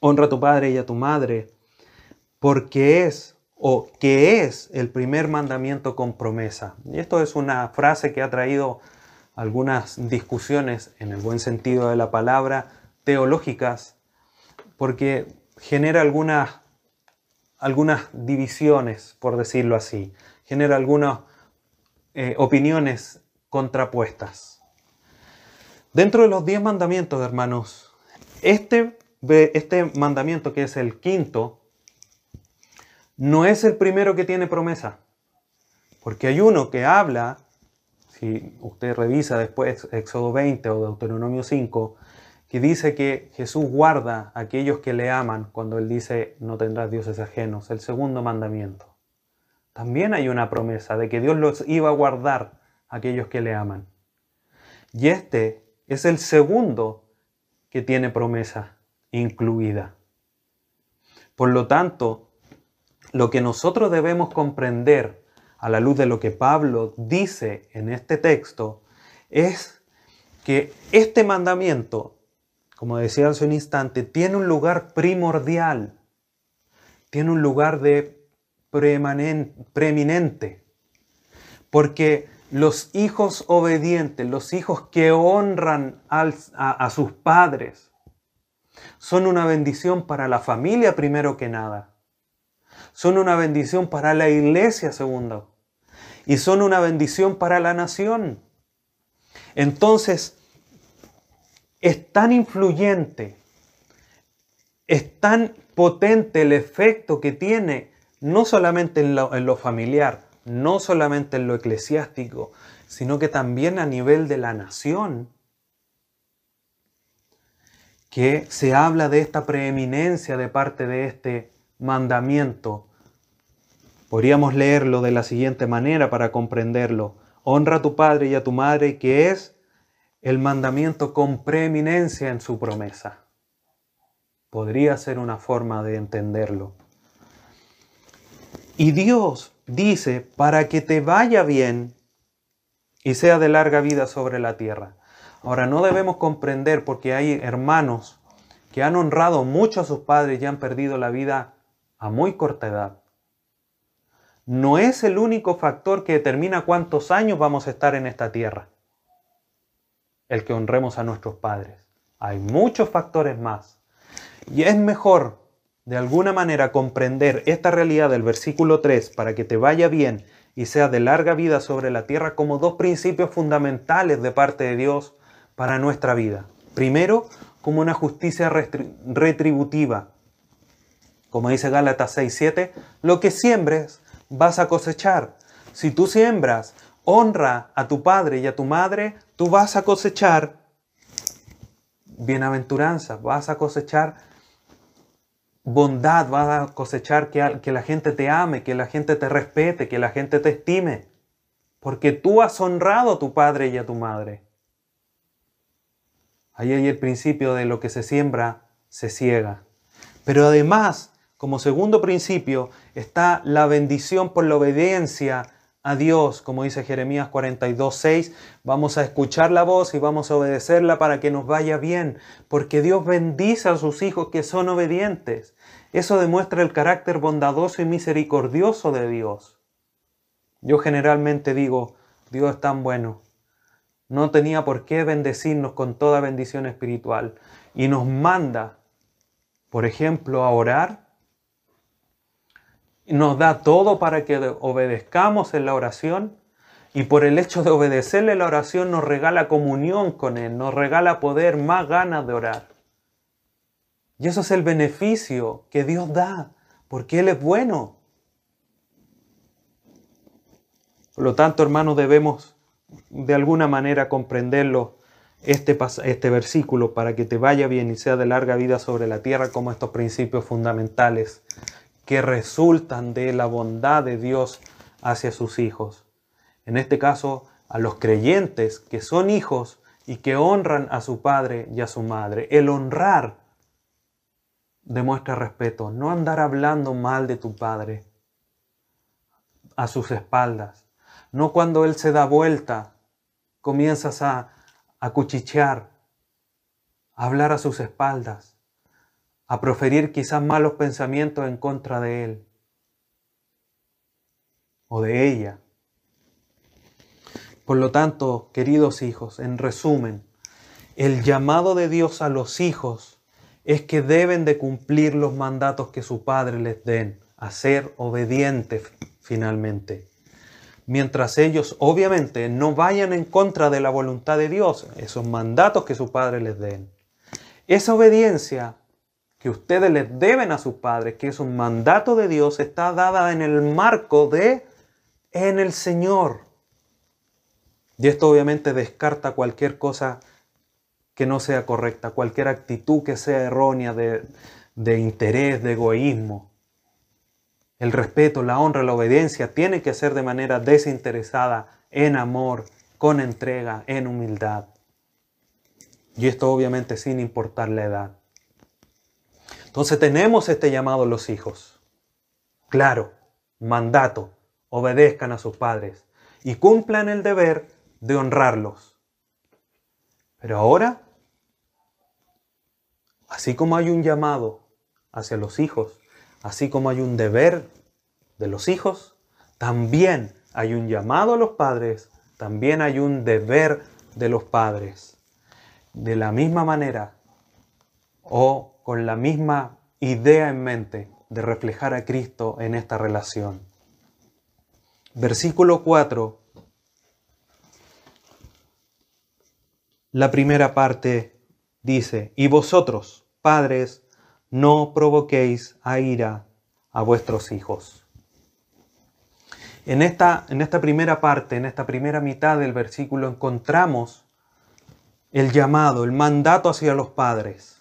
honra a tu padre y a tu madre, porque es o que es el primer mandamiento con promesa. Y esto es una frase que ha traído algunas discusiones en el buen sentido de la palabra teológicas, porque genera algunas, algunas divisiones, por decirlo así, genera algunas eh, opiniones contrapuestas. Dentro de los diez mandamientos, hermanos, este, este mandamiento que es el quinto, no es el primero que tiene promesa. Porque hay uno que habla, si usted revisa después Éxodo 20 o Deuteronomio 5, que dice que Jesús guarda a aquellos que le aman cuando Él dice no tendrás dioses ajenos, el segundo mandamiento. También hay una promesa de que Dios los iba a guardar a aquellos que le aman. Y este es el segundo que tiene promesa incluida. Por lo tanto, lo que nosotros debemos comprender a la luz de lo que Pablo dice en este texto, es que este mandamiento, como decía hace un instante, tiene un lugar primordial, tiene un lugar de preeminente, porque los hijos obedientes, los hijos que honran a sus padres, son una bendición para la familia primero que nada. Son una bendición para la iglesia segundo. Y son una bendición para la nación. Entonces, es tan influyente, es tan potente el efecto que tiene, no solamente en lo, en lo familiar, no solamente en lo eclesiástico, sino que también a nivel de la nación que se habla de esta preeminencia de parte de este mandamiento. Podríamos leerlo de la siguiente manera para comprenderlo. Honra a tu padre y a tu madre, que es el mandamiento con preeminencia en su promesa. Podría ser una forma de entenderlo. Y Dios dice, para que te vaya bien y sea de larga vida sobre la tierra. Ahora, no debemos comprender porque hay hermanos que han honrado mucho a sus padres y han perdido la vida a muy corta edad. No es el único factor que determina cuántos años vamos a estar en esta tierra, el que honremos a nuestros padres. Hay muchos factores más. Y es mejor, de alguna manera, comprender esta realidad del versículo 3 para que te vaya bien y sea de larga vida sobre la tierra como dos principios fundamentales de parte de Dios para nuestra vida. Primero, como una justicia retributiva. Como dice Gálatas 6:7, lo que siembres vas a cosechar. Si tú siembras honra a tu padre y a tu madre, tú vas a cosechar bienaventuranza, vas a cosechar bondad, vas a cosechar que, que la gente te ame, que la gente te respete, que la gente te estime. Porque tú has honrado a tu padre y a tu madre. Ahí hay el principio de lo que se siembra, se ciega. Pero además, como segundo principio, está la bendición por la obediencia a Dios, como dice Jeremías 42, 6. Vamos a escuchar la voz y vamos a obedecerla para que nos vaya bien, porque Dios bendice a sus hijos que son obedientes. Eso demuestra el carácter bondadoso y misericordioso de Dios. Yo generalmente digo, Dios es tan bueno, no tenía por qué bendecirnos con toda bendición espiritual. Y nos manda, por ejemplo, a orar. Nos da todo para que obedezcamos en la oración. Y por el hecho de obedecerle la oración nos regala comunión con Él, nos regala poder, más ganas de orar. Y eso es el beneficio que Dios da, porque Él es bueno. Por lo tanto, hermanos, debemos de alguna manera comprenderlo este, este versículo para que te vaya bien y sea de larga vida sobre la tierra como estos principios fundamentales que resultan de la bondad de Dios hacia sus hijos. En este caso, a los creyentes que son hijos y que honran a su padre y a su madre. El honrar demuestra respeto, no andar hablando mal de tu padre a sus espaldas, no cuando Él se da vuelta, comienzas a, a cuchichear, a hablar a sus espaldas, a proferir quizás malos pensamientos en contra de Él o de ella. Por lo tanto, queridos hijos, en resumen, el llamado de Dios a los hijos es que deben de cumplir los mandatos que su padre les den, a ser obedientes finalmente mientras ellos obviamente no vayan en contra de la voluntad de Dios, esos mandatos que su padre les den. Esa obediencia que ustedes les deben a sus padres, que es un mandato de Dios, está dada en el marco de en el Señor. Y esto obviamente descarta cualquier cosa que no sea correcta, cualquier actitud que sea errónea de, de interés, de egoísmo. El respeto, la honra, la obediencia tiene que ser de manera desinteresada, en amor, con entrega, en humildad. Y esto obviamente sin importar la edad. Entonces tenemos este llamado a los hijos. Claro, mandato, obedezcan a sus padres y cumplan el deber de honrarlos. Pero ahora, así como hay un llamado hacia los hijos, así como hay un deber de los hijos, también hay un llamado a los padres, también hay un deber de los padres. De la misma manera o con la misma idea en mente de reflejar a Cristo en esta relación. Versículo 4. La primera parte dice, y vosotros, padres, no provoquéis a ira a vuestros hijos. En esta, en esta primera parte, en esta primera mitad del versículo, encontramos el llamado, el mandato hacia los padres.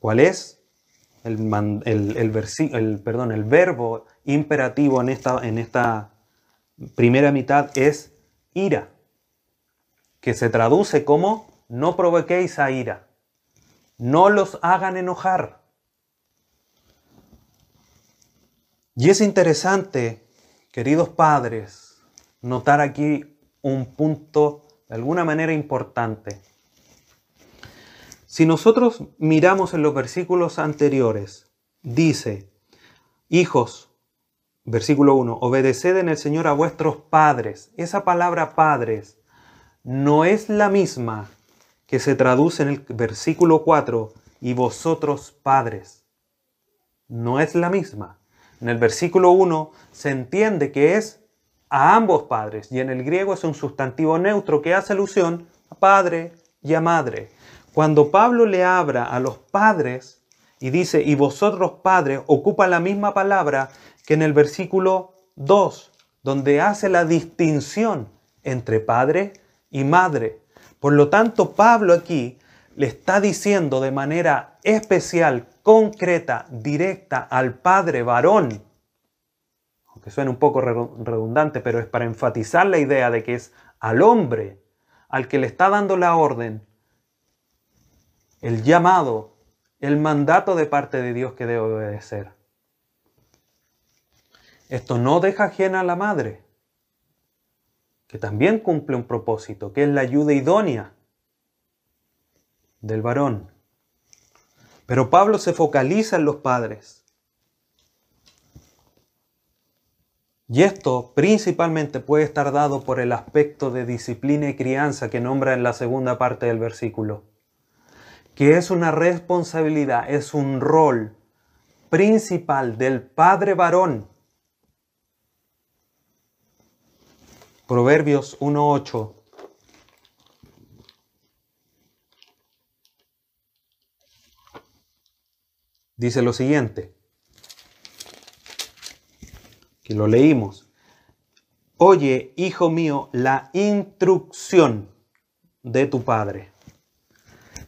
¿Cuál es? El, verbo imperativo en esta, en esta primera mitad es ira, que se traduce como no provoquéis a ira, no los hagan enojar. Y es interesante, queridos padres, notar aquí un punto de alguna manera importante. Si nosotros miramos en los versículos anteriores, dice, hijos, versículo 1, obedeced en el Señor a vuestros padres. Esa palabra padres no es la misma que se traduce en el versículo 4, y vosotros padres. No es la misma. En el versículo 1 se entiende que es a ambos padres, y en el griego es un sustantivo neutro que hace alusión a padre y a madre. Cuando Pablo le habla a los padres y dice, y vosotros padres, ocupa la misma palabra que en el versículo 2, donde hace la distinción entre padre y madre. Por lo tanto, Pablo aquí le está diciendo de manera especial, concreta, directa al padre varón, aunque suene un poco redundante, pero es para enfatizar la idea de que es al hombre al que le está dando la orden el llamado, el mandato de parte de Dios que debe obedecer. Esto no deja ajena a la madre, que también cumple un propósito, que es la ayuda idónea del varón. Pero Pablo se focaliza en los padres. Y esto principalmente puede estar dado por el aspecto de disciplina y crianza que nombra en la segunda parte del versículo que es una responsabilidad, es un rol principal del padre varón. Proverbios 1.8. Dice lo siguiente, que lo leímos. Oye, hijo mío, la instrucción de tu padre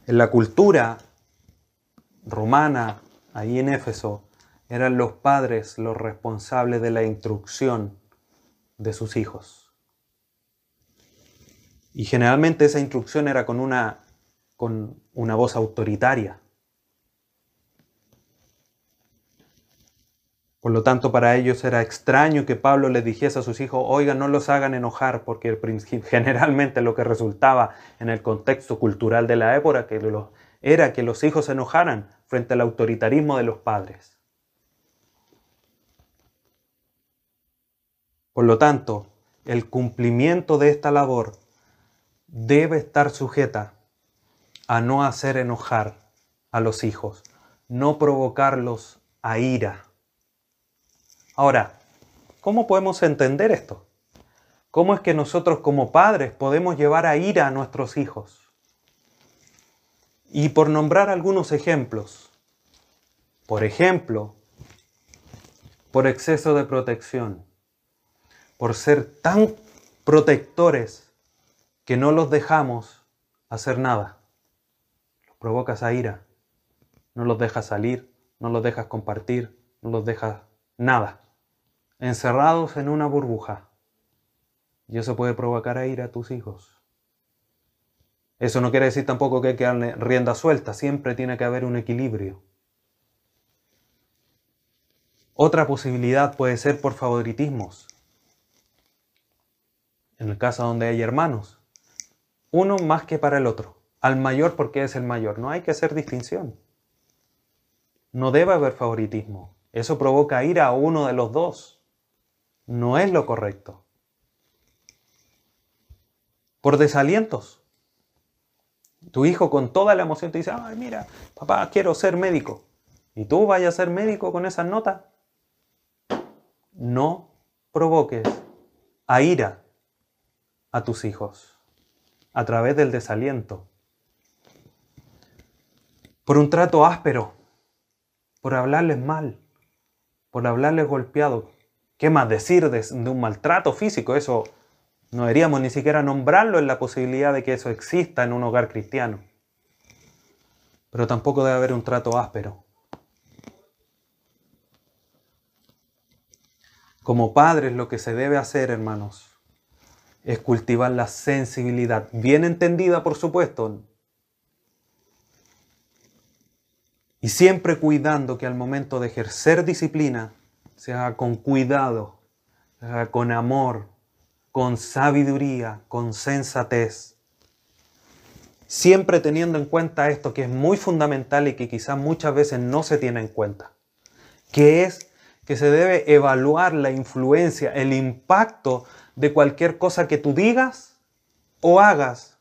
en la cultura romana, ahí en Éfeso, eran los padres los responsables de la instrucción de sus hijos. Y generalmente esa instrucción era con una, con una voz autoritaria. Por lo tanto, para ellos era extraño que Pablo les dijese a sus hijos, oigan, no los hagan enojar, porque generalmente lo que resultaba en el contexto cultural de la época era que los hijos se enojaran frente al autoritarismo de los padres. Por lo tanto, el cumplimiento de esta labor debe estar sujeta a no hacer enojar a los hijos, no provocarlos a ira Ahora, ¿cómo podemos entender esto? ¿Cómo es que nosotros como padres podemos llevar a ira a nuestros hijos? Y por nombrar algunos ejemplos, por ejemplo, por exceso de protección, por ser tan protectores que no los dejamos hacer nada. Los provocas a ira, no los dejas salir, no los dejas compartir, no los dejas nada encerrados en una burbuja. Y eso puede provocar a ir a tus hijos. Eso no quiere decir tampoco que hay que darle rienda suelta, siempre tiene que haber un equilibrio. Otra posibilidad puede ser por favoritismos. En el caso donde hay hermanos, uno más que para el otro. Al mayor porque es el mayor. No hay que hacer distinción. No debe haber favoritismo. Eso provoca ira a uno de los dos. No es lo correcto. Por desalientos. Tu hijo con toda la emoción te dice, ay, mira, papá, quiero ser médico. ¿Y tú vayas a ser médico con esas notas? No provoques a ira a tus hijos a través del desaliento. Por un trato áspero, por hablarles mal, por hablarles golpeado. ¿Qué más decir de, un maltrato físico? Eso no deberíamos ni siquiera nombrarlo en la posibilidad de que eso exista en un hogar cristiano. Pero tampoco debe haber un trato áspero. Como padres lo que se debe hacer, hermanos, es cultivar la sensibilidad, bien entendida por supuesto, y siempre cuidando que al momento de ejercer disciplina se haga con cuidado, se haga con amor, con sabiduría, con sensatez. Siempre teniendo en cuenta esto que es muy fundamental y que quizás muchas veces no se tiene en cuenta, que es que se debe evaluar la influencia, el impacto de cualquier cosa que tú digas o hagas.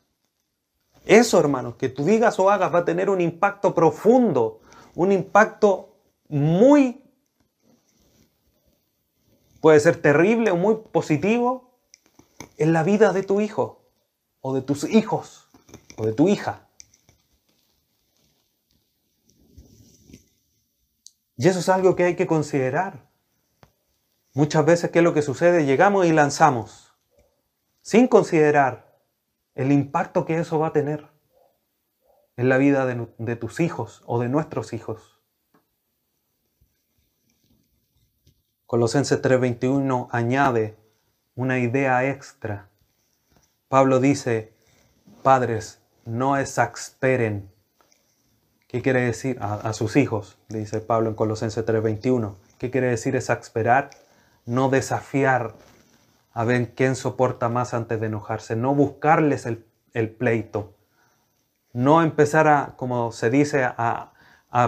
Eso, hermanos, que tú digas o hagas va a tener un impacto profundo, un impacto muy, puede ser terrible o muy positivo en la vida de tu hijo o de tus hijos o de tu hija. Y eso es algo que hay que considerar. Muchas veces, ¿qué es lo que sucede? Llegamos y lanzamos, sin considerar el impacto que eso va a tener en la vida de, de tus hijos o de nuestros hijos. Colosenses 3:21 añade una idea extra. Pablo dice, padres, no exasperen ¿Qué quiere decir? A, sus hijos, dice Pablo en Colosenses 3:21. ¿Qué quiere decir exasperar? No desafiar a ver quién soporta más antes de enojarse, no buscarles el, pleito, no empezar a, como se dice, a,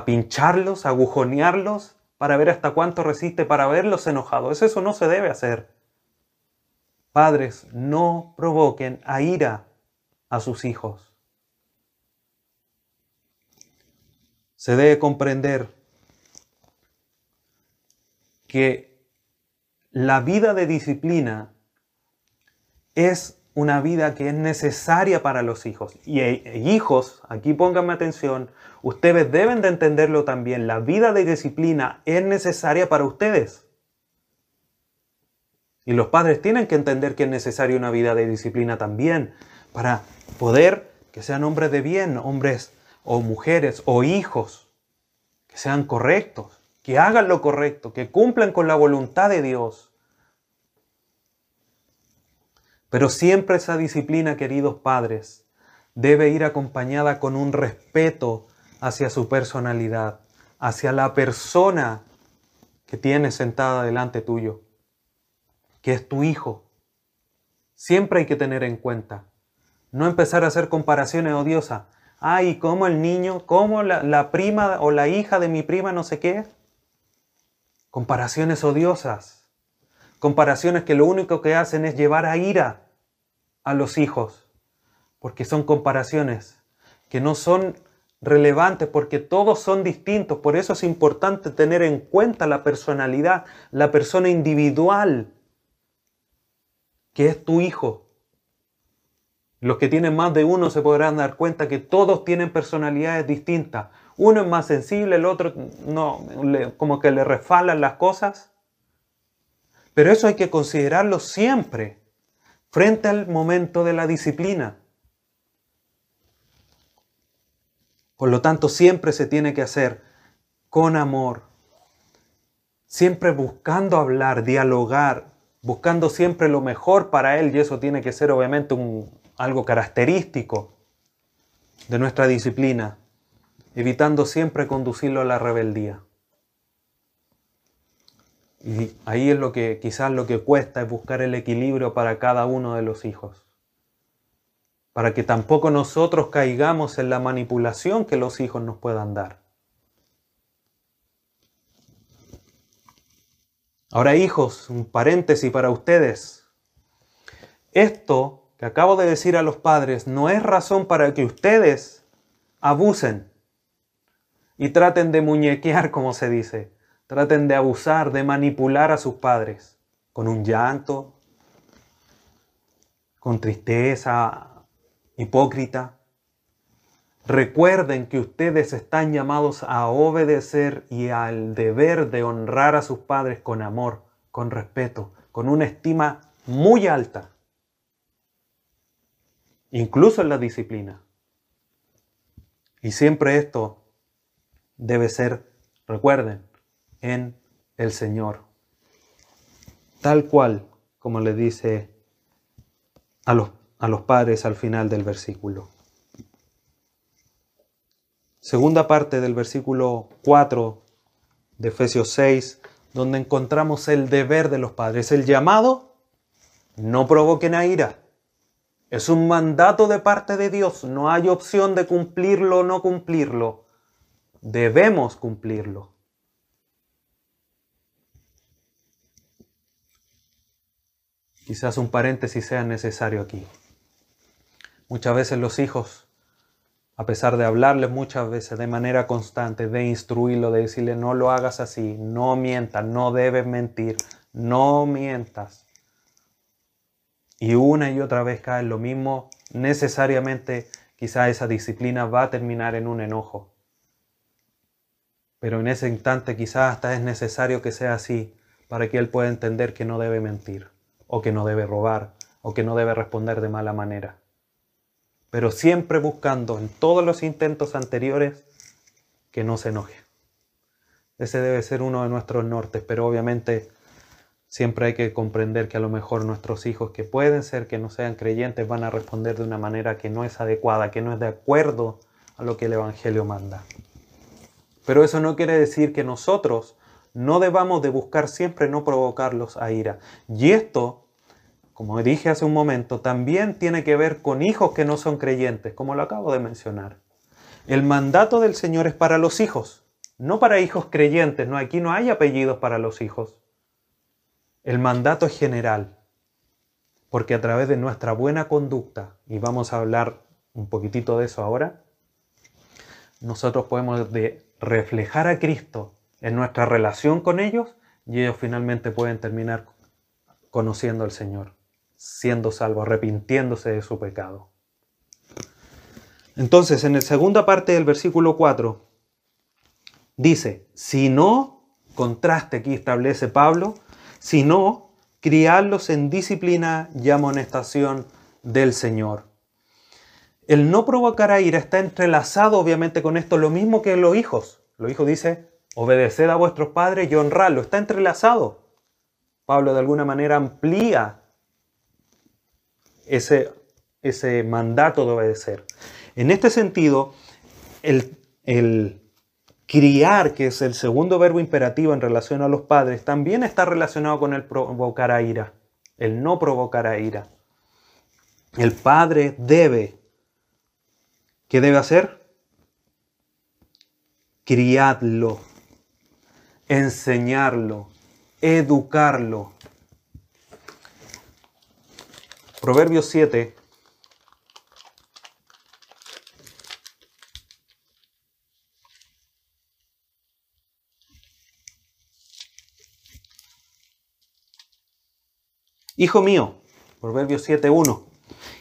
pincharlos, agujonearlos para ver hasta cuánto resiste, para verlos enojados. Eso no se debe hacer. Padres, no provoquen a ira a sus hijos. se debe comprender que la vida de disciplina es una vida que es necesaria para los hijos. Y e, hijos, aquí pónganme atención, ustedes deben de entenderlo también. La vida de disciplina es necesaria para ustedes. Y los padres tienen que entender que es necesaria una vida de disciplina también para poder que sean hombres de bien, hombres o mujeres o hijos que sean correctos, que hagan lo correcto, que cumplan con la voluntad de Dios. Pero siempre esa disciplina, queridos padres, debe ir acompañada con un respeto hacia su personalidad, hacia la persona que tienes sentada delante tuyo, que es tu hijo. Siempre hay que tener en cuenta. No empezar a hacer comparaciones odiosas ay, ¿cómo el niño, cómo la, prima o la hija de mi prima no sé qué? Comparaciones odiosas, comparaciones que lo único que hacen es llevar a ira a los hijos, porque son comparaciones que no son relevantes porque todos son distintos. Por eso es importante tener en cuenta la personalidad, la persona individual que es tu hijo. Los que tienen más de uno se podrán dar cuenta que todos tienen personalidades distintas. Uno es más sensible, el otro no, como que le refalan las cosas. Pero eso hay que considerarlo siempre, frente al momento de la disciplina. Por lo tanto, siempre se tiene que hacer con amor, siempre buscando hablar, dialogar, buscando siempre lo mejor para él, y eso tiene que ser obviamente algo característico de nuestra disciplina, evitando siempre conducirlo a la rebeldía. Y ahí es lo que quizás lo que cuesta es buscar el equilibrio para cada uno de los hijos. Para que tampoco nosotros caigamos en la manipulación que los hijos nos puedan dar. Ahora hijos, un paréntesis para ustedes. Esto que acabo de decir a los padres no es razón para que ustedes abusen y traten de muñequear, como se dice. Traten de abusar, de manipular a sus padres con un llanto, con tristeza hipócrita. Recuerden que ustedes están llamados a obedecer y al deber de honrar a sus padres con amor, con respeto, con una estima muy alta, incluso en la disciplina. Y siempre esto debe ser, recuerden, en el Señor. Tal cual como le dice a los, a los padres al final del versículo. Segunda parte del versículo 4 de Efesios 6, donde encontramos el deber de los padres, el llamado, no provoquen a ira. Es un mandato de parte de Dios, no hay opción de cumplirlo o no cumplirlo. Debemos cumplirlo. Quizás un paréntesis sea necesario aquí. Muchas veces los hijos, a pesar de hablarles muchas veces de manera constante, de instruirlo, de decirle no lo hagas así, no mientas, no debes mentir, no mientas. Y una y otra vez cae lo mismo, necesariamente quizás esa disciplina va a terminar en un enojo. Pero en ese instante quizás hasta es necesario que sea así para que él pueda entender que no debe mentir o que no debe robar, o que no debe responder de mala manera. Pero siempre buscando en todos los intentos anteriores que no se enoje. Ese debe ser uno de nuestros nortes, pero obviamente siempre hay que comprender que a lo mejor nuestros hijos, que pueden ser que no sean creyentes, van a responder de una manera que no es adecuada, que no es de acuerdo a lo que el Evangelio manda. Pero eso no quiere decir que nosotros no debamos de buscar siempre no provocarlos a ira. Y esto, como dije hace un momento, también tiene que ver con hijos que no son creyentes, como lo acabo de mencionar. El mandato del Señor es para los hijos, no para hijos creyentes. No, aquí no hay apellidos para los hijos. El mandato es general, porque a través de nuestra buena conducta, y vamos a hablar un poquitito de eso ahora, nosotros podemos de reflejar a Cristo en nuestra relación con ellos y ellos finalmente pueden terminar conociendo al Señor, siendo salvos, arrepintiéndose de su pecado. Entonces, en la segunda parte del versículo 4, dice, si no, contraste aquí establece Pablo, si no, criarlos en disciplina y amonestación del Señor. El no provocar a ira está entrelazado obviamente con esto, lo mismo que los hijos. Los hijos dice, Obedeced a vuestros padres y honradlo. Está entrelazado. Pablo de alguna manera amplía ese, ese mandato de obedecer. En este sentido, el, el criar, que es el segundo verbo imperativo en relación a los padres, también está relacionado con el provocar a ira, el no provocar a ira. El padre debe, ¿qué debe hacer? Criadlo enseñarlo, educarlo. Proverbios 7. Hijo mío, Proverbios 7.1.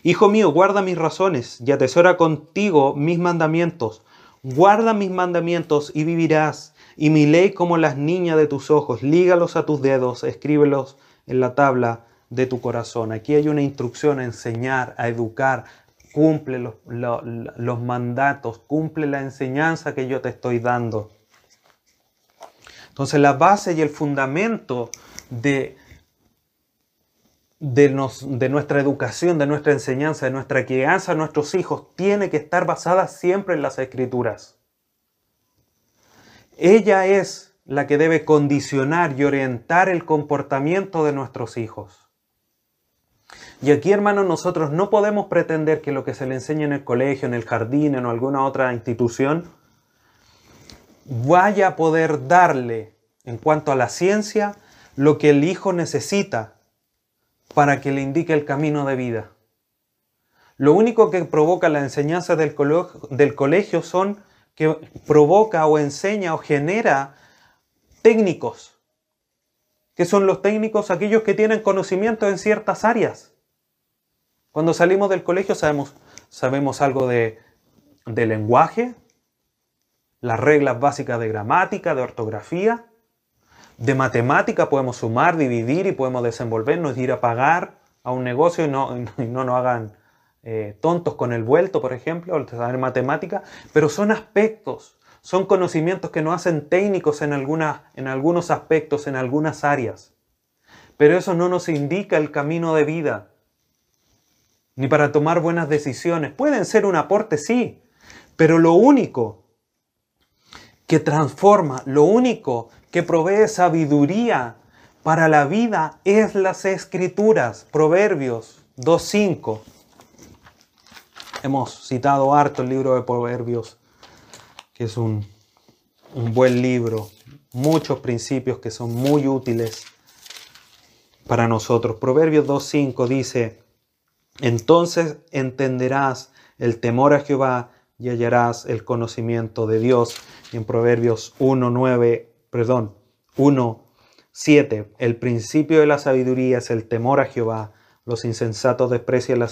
Hijo mío, guarda mis razones y atesora contigo mis mandamientos. Guarda mis mandamientos y vivirás y mi ley como las niñas de tus ojos, lígalos a tus dedos, escríbelos en la tabla de tu corazón. Aquí hay una instrucción a enseñar, a educar, cumple los, mandatos, cumple la enseñanza que yo te estoy dando. Entonces la base y el fundamento de, de, de, nuestra educación, de nuestra enseñanza, de nuestra crianza a nuestros hijos, tiene que estar basada siempre en las escrituras. Ella es la que debe condicionar y orientar el comportamiento de nuestros hijos. Y aquí, hermanos, nosotros no podemos pretender que lo que se le enseña en el colegio, en el jardín, en alguna otra institución, vaya a poder darle, en cuanto a la ciencia, lo que el hijo necesita para que le indique el camino de vida. Lo único que provoca la enseñanza del colegio, del colegio son que provoca o enseña o genera técnicos. que son los técnicos? Aquellos que tienen conocimiento en ciertas áreas. Cuando salimos del colegio sabemos, sabemos algo de, de lenguaje, las reglas básicas de gramática, de ortografía, de matemática podemos sumar, dividir y podemos desenvolvernos, ir a pagar a un negocio y no, y no nos hagan eh, tontos con el vuelto, por ejemplo, o saber matemática, pero son aspectos, son conocimientos que nos hacen técnicos en, en algunos aspectos, en algunas áreas. Pero eso no nos indica el camino de vida, ni para tomar buenas decisiones. Pueden ser un aporte, sí, pero lo único que transforma, lo único que provee sabiduría para la vida es las escrituras. Proverbios 2.5. Hemos citado harto el libro de Proverbios, que es un, un buen libro, muchos principios que son muy útiles para nosotros. Proverbios 2.5 dice, entonces entenderás el temor a Jehová y hallarás el conocimiento de Dios. En Proverbios 1.9, perdón, 1.7, el principio de la sabiduría es el temor a Jehová. Los insensatos desprecian la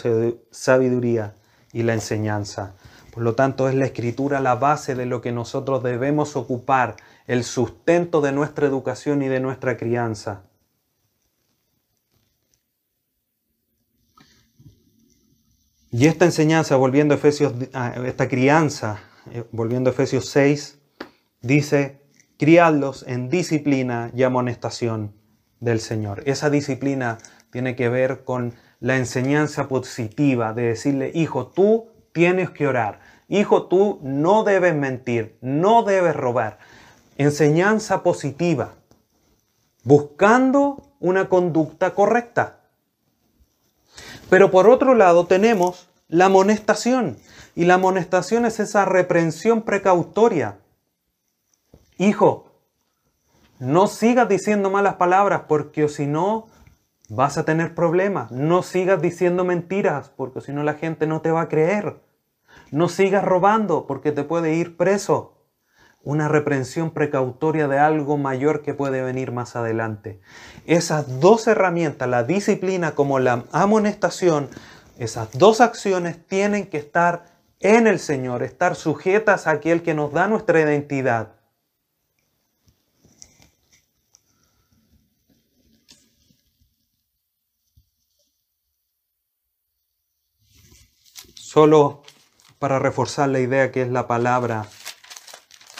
sabiduría y la enseñanza. Por lo tanto, es la escritura la base de lo que nosotros debemos ocupar, el sustento de nuestra educación y de nuestra crianza. Y esta enseñanza, volviendo a Efesios, esta crianza, eh, volviendo a Efesios 6, dice, criadlos en disciplina y amonestación del Señor. Esa disciplina tiene que ver con la enseñanza positiva de decirle, hijo, tú tienes que orar. Hijo, tú no debes mentir, no debes robar. Enseñanza positiva, buscando una conducta correcta. Pero por otro lado tenemos la amonestación. Y la amonestación es esa reprensión precautoria. Hijo, no sigas diciendo malas palabras porque si no vas a tener problemas. No sigas diciendo mentiras, porque si no la gente no te va a creer. No sigas robando, porque te puede ir preso. Una reprensión precautoria de algo mayor que puede venir más adelante. Esas dos herramientas, la disciplina como la amonestación, esas dos acciones tienen que estar en el Señor, estar sujetas a aquel que nos da nuestra identidad. Solo para reforzar la idea que es la palabra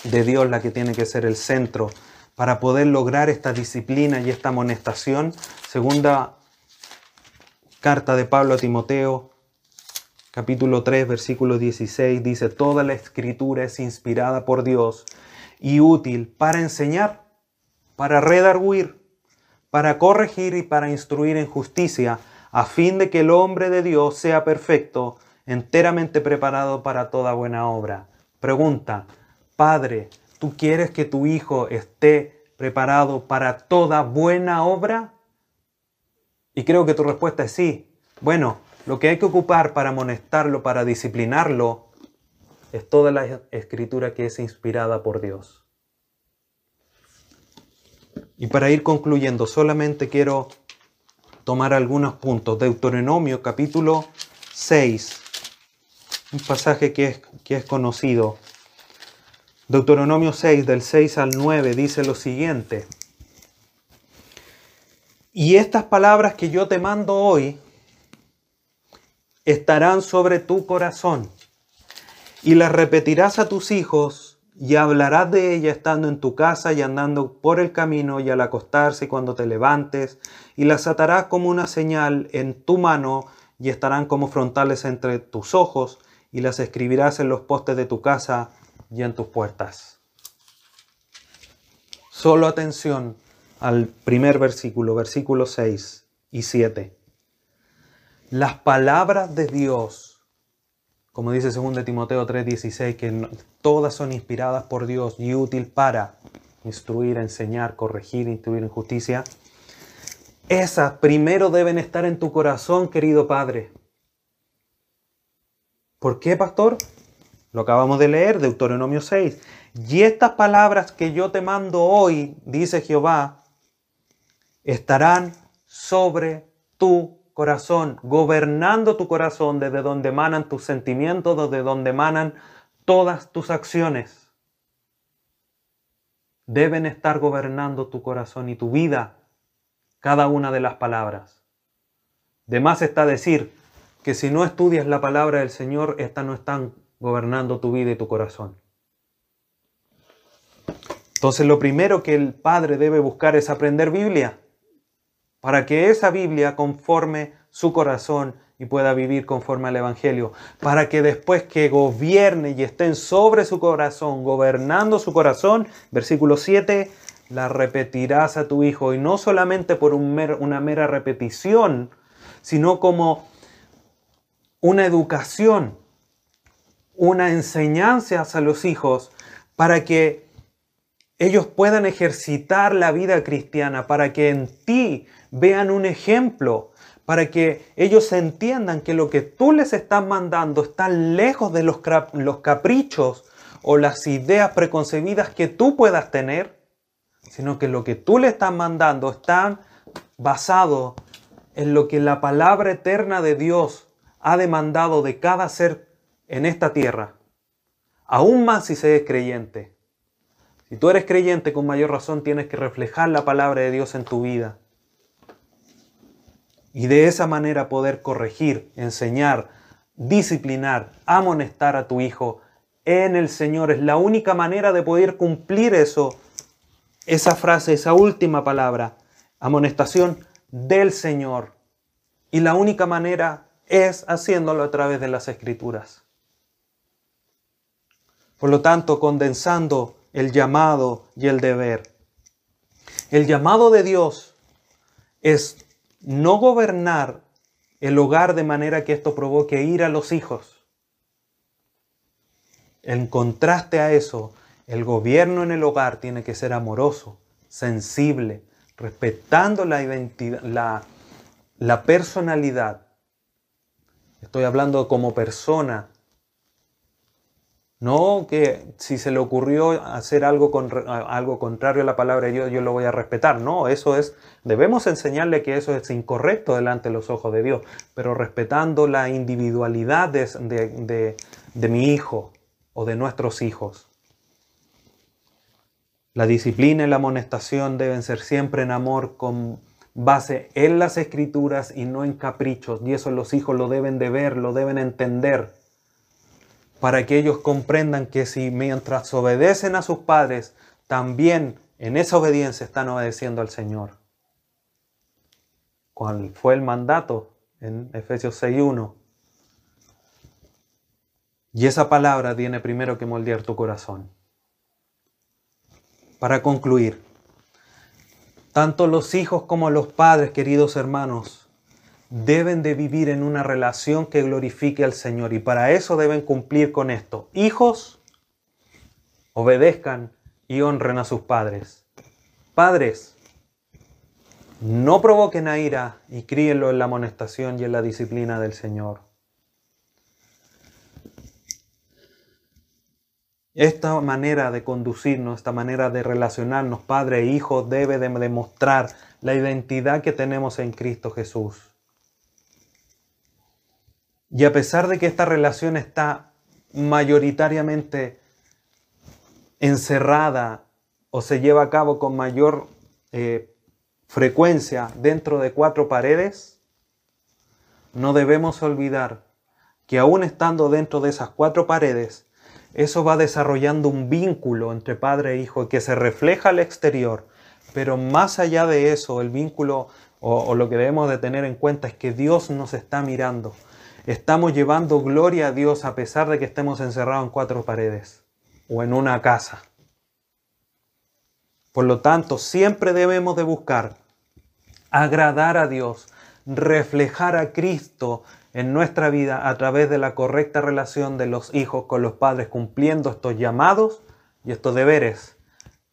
de Dios la que tiene que ser el centro para poder lograr esta disciplina y esta amonestación. Segunda carta de Pablo a Timoteo, capítulo 3, versículo 16, dice, toda la escritura es inspirada por Dios y útil para enseñar, para redarguir, para corregir y para instruir en justicia, a fin de que el hombre de Dios sea perfecto, enteramente preparado para toda buena obra. Pregunta, Padre, ¿tú quieres que tu hijo esté preparado para toda buena obra? Y creo que tu respuesta es sí. Bueno, lo que hay que ocupar para amonestarlo, para disciplinarlo, es toda la escritura que es inspirada por Dios. Y para ir concluyendo, solamente quiero tomar algunos puntos. Deuteronomio capítulo 6, un pasaje que es, que es conocido. Deuteronomio 6, del 6 al 9, dice lo siguiente. Y estas palabras que yo te mando hoy estarán sobre tu corazón y las repetirás a tus hijos y hablarás de ella estando en tu casa y andando por el camino y al acostarse y cuando te levantes y las atarás como una señal en tu mano y estarán como frontales entre tus ojos y las escribirás en los postes de tu casa y en tus puertas. solo atención al primer versículo, versículo 6 y 7. Las palabras de Dios, como dice 2 Timoteo 3:16, que todas son inspiradas por Dios y útil para instruir, enseñar, corregir, instruir en justicia, esas primero deben estar en tu corazón, querido Padre. ¿Por qué, pastor? Lo acabamos de leer, Deuteronomio 6. Y estas palabras que yo te mando hoy, dice Jehová, estarán sobre tu corazón, gobernando tu corazón desde donde emanan tus sentimientos, desde donde emanan todas tus acciones. Deben estar gobernando tu corazón y tu vida, cada una de las palabras. De más está decir que si no estudias la palabra del Señor, estas no están gobernando tu vida y tu corazón. Entonces lo primero que el padre debe buscar es aprender Biblia, para que esa Biblia conforme su corazón y pueda vivir conforme al Evangelio, para que después que gobierne y estén sobre su corazón, gobernando su corazón, versículo 7, la repetirás a tu hijo, y no solamente por una mera repetición, sino como una educación, una enseñanza a los hijos para que ellos puedan ejercitar la vida cristiana, para que en ti vean un ejemplo, para que ellos entiendan que lo que tú les estás mandando está lejos de los, los caprichos o las ideas preconcebidas que tú puedas tener, sino que lo que tú le estás mandando está basado en lo que la palabra eterna de Dios ha demandado de cada ser en esta tierra, aún más si se es creyente. Si tú eres creyente, con mayor razón tienes que reflejar la palabra de Dios en tu vida. Y de esa manera poder corregir, enseñar, disciplinar, amonestar a tu hijo en el Señor. Es la única manera de poder cumplir eso, esa frase, esa última palabra, amonestación del Señor. Y la única manera es haciéndolo a través de las escrituras. Por lo tanto, condensando el llamado y el deber. El llamado de Dios es no gobernar el hogar de manera que esto provoque ir a los hijos. En contraste a eso, el gobierno en el hogar tiene que ser amoroso, sensible, respetando la identidad, la, la personalidad. Estoy hablando como persona. No que si se le ocurrió hacer algo, algo contrario a la palabra de Dios, yo lo voy a respetar. No, eso es, debemos enseñarle que eso es incorrecto delante de los ojos de Dios, pero respetando la individualidad de, de, de mi hijo o de nuestros hijos. La disciplina y la amonestación deben ser siempre en amor con base en las escrituras y no en caprichos. Y eso los hijos lo deben de ver, lo deben entender. Para que ellos comprendan que si mientras obedecen a sus padres, también en esa obediencia están obedeciendo al Señor. ¿Cuál fue el mandato en Efesios 6.1? Y esa palabra tiene primero que moldear tu corazón. Para concluir, tanto los hijos como los padres, queridos hermanos, deben de vivir en una relación que glorifique al Señor y para eso deben cumplir con esto. Hijos, obedezcan y honren a sus padres. Padres, no provoquen a ira y críenlo en la amonestación y en la disciplina del Señor. Esta manera de conducirnos, esta manera de relacionarnos, padre e hijo, debe de demostrar la identidad que tenemos en Cristo Jesús. Y a pesar de que esta relación está mayoritariamente encerrada o se lleva a cabo con mayor eh, frecuencia dentro de cuatro paredes, no debemos olvidar que aún estando dentro de esas cuatro paredes, eso va desarrollando un vínculo entre padre e hijo que se refleja al exterior, pero más allá de eso, el vínculo o, lo que debemos de tener en cuenta es que Dios nos está mirando. Estamos llevando gloria a Dios a pesar de que estemos encerrados en cuatro paredes o en una casa. Por lo tanto, siempre debemos de buscar agradar a Dios, reflejar a Cristo en nuestra vida a través de la correcta relación de los hijos con los padres, cumpliendo estos llamados y estos deberes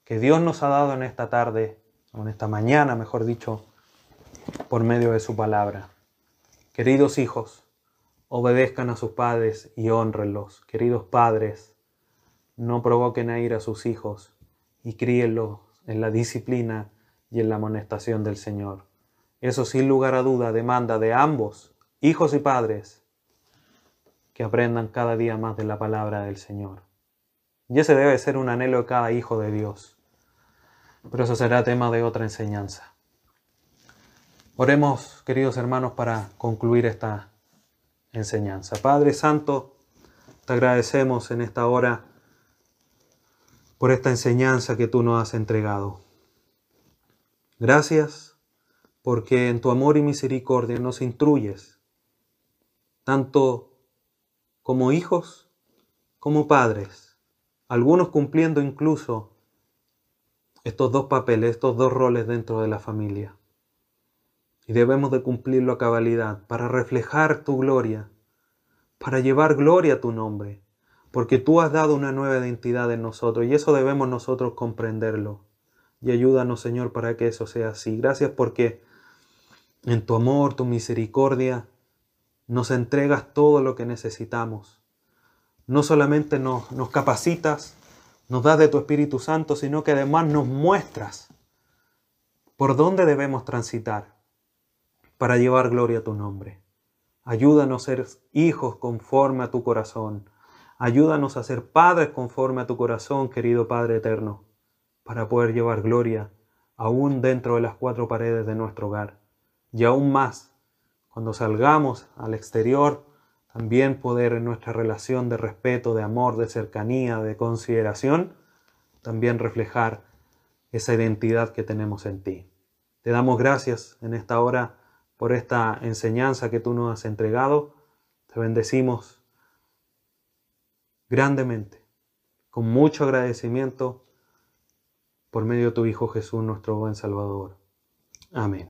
que Dios nos ha dado en esta tarde, o en esta mañana, mejor dicho, por medio de su palabra. Queridos hijos, obedezcan a sus padres y honrenlos. Queridos padres, no provoquen a ir a sus hijos y críenlos en la disciplina y en la amonestación del Señor. Eso sin lugar a duda demanda de ambos, hijos y padres, que aprendan cada día más de la palabra del Señor. Y ese debe ser un anhelo de cada hijo de Dios. Pero eso será tema de otra enseñanza. Oremos, queridos hermanos, para concluir esta enseñanza. Padre Santo, te agradecemos en esta hora por esta enseñanza que tú nos has entregado. Gracias porque en tu amor y misericordia nos instruyes, tanto como hijos como padres, algunos cumpliendo incluso estos dos papeles, estos dos roles dentro de la familia. Y debemos de cumplirlo a cabalidad para reflejar tu gloria, para llevar gloria a tu nombre, porque tú has dado una nueva identidad en nosotros y eso debemos nosotros comprenderlo. Y ayúdanos, Señor, para que eso sea así. Gracias porque en tu amor, tu misericordia, nos entregas todo lo que necesitamos. No solamente nos, nos capacitas, nos das de tu Espíritu Santo, sino que además nos muestras por dónde debemos transitar para llevar gloria a tu nombre. Ayúdanos a ser hijos conforme a tu corazón. Ayúdanos a ser padres conforme a tu corazón, querido Padre eterno, para poder llevar gloria aún dentro de las cuatro paredes de nuestro hogar. Y aún más, cuando salgamos al exterior, también poder en nuestra relación de respeto, de amor, de cercanía, de consideración, también reflejar esa identidad que tenemos en ti. Te damos gracias en esta hora por esta enseñanza que tú nos has entregado. Te bendecimos grandemente, con mucho agradecimiento por medio de tu Hijo Jesús, nuestro buen Salvador. Amén.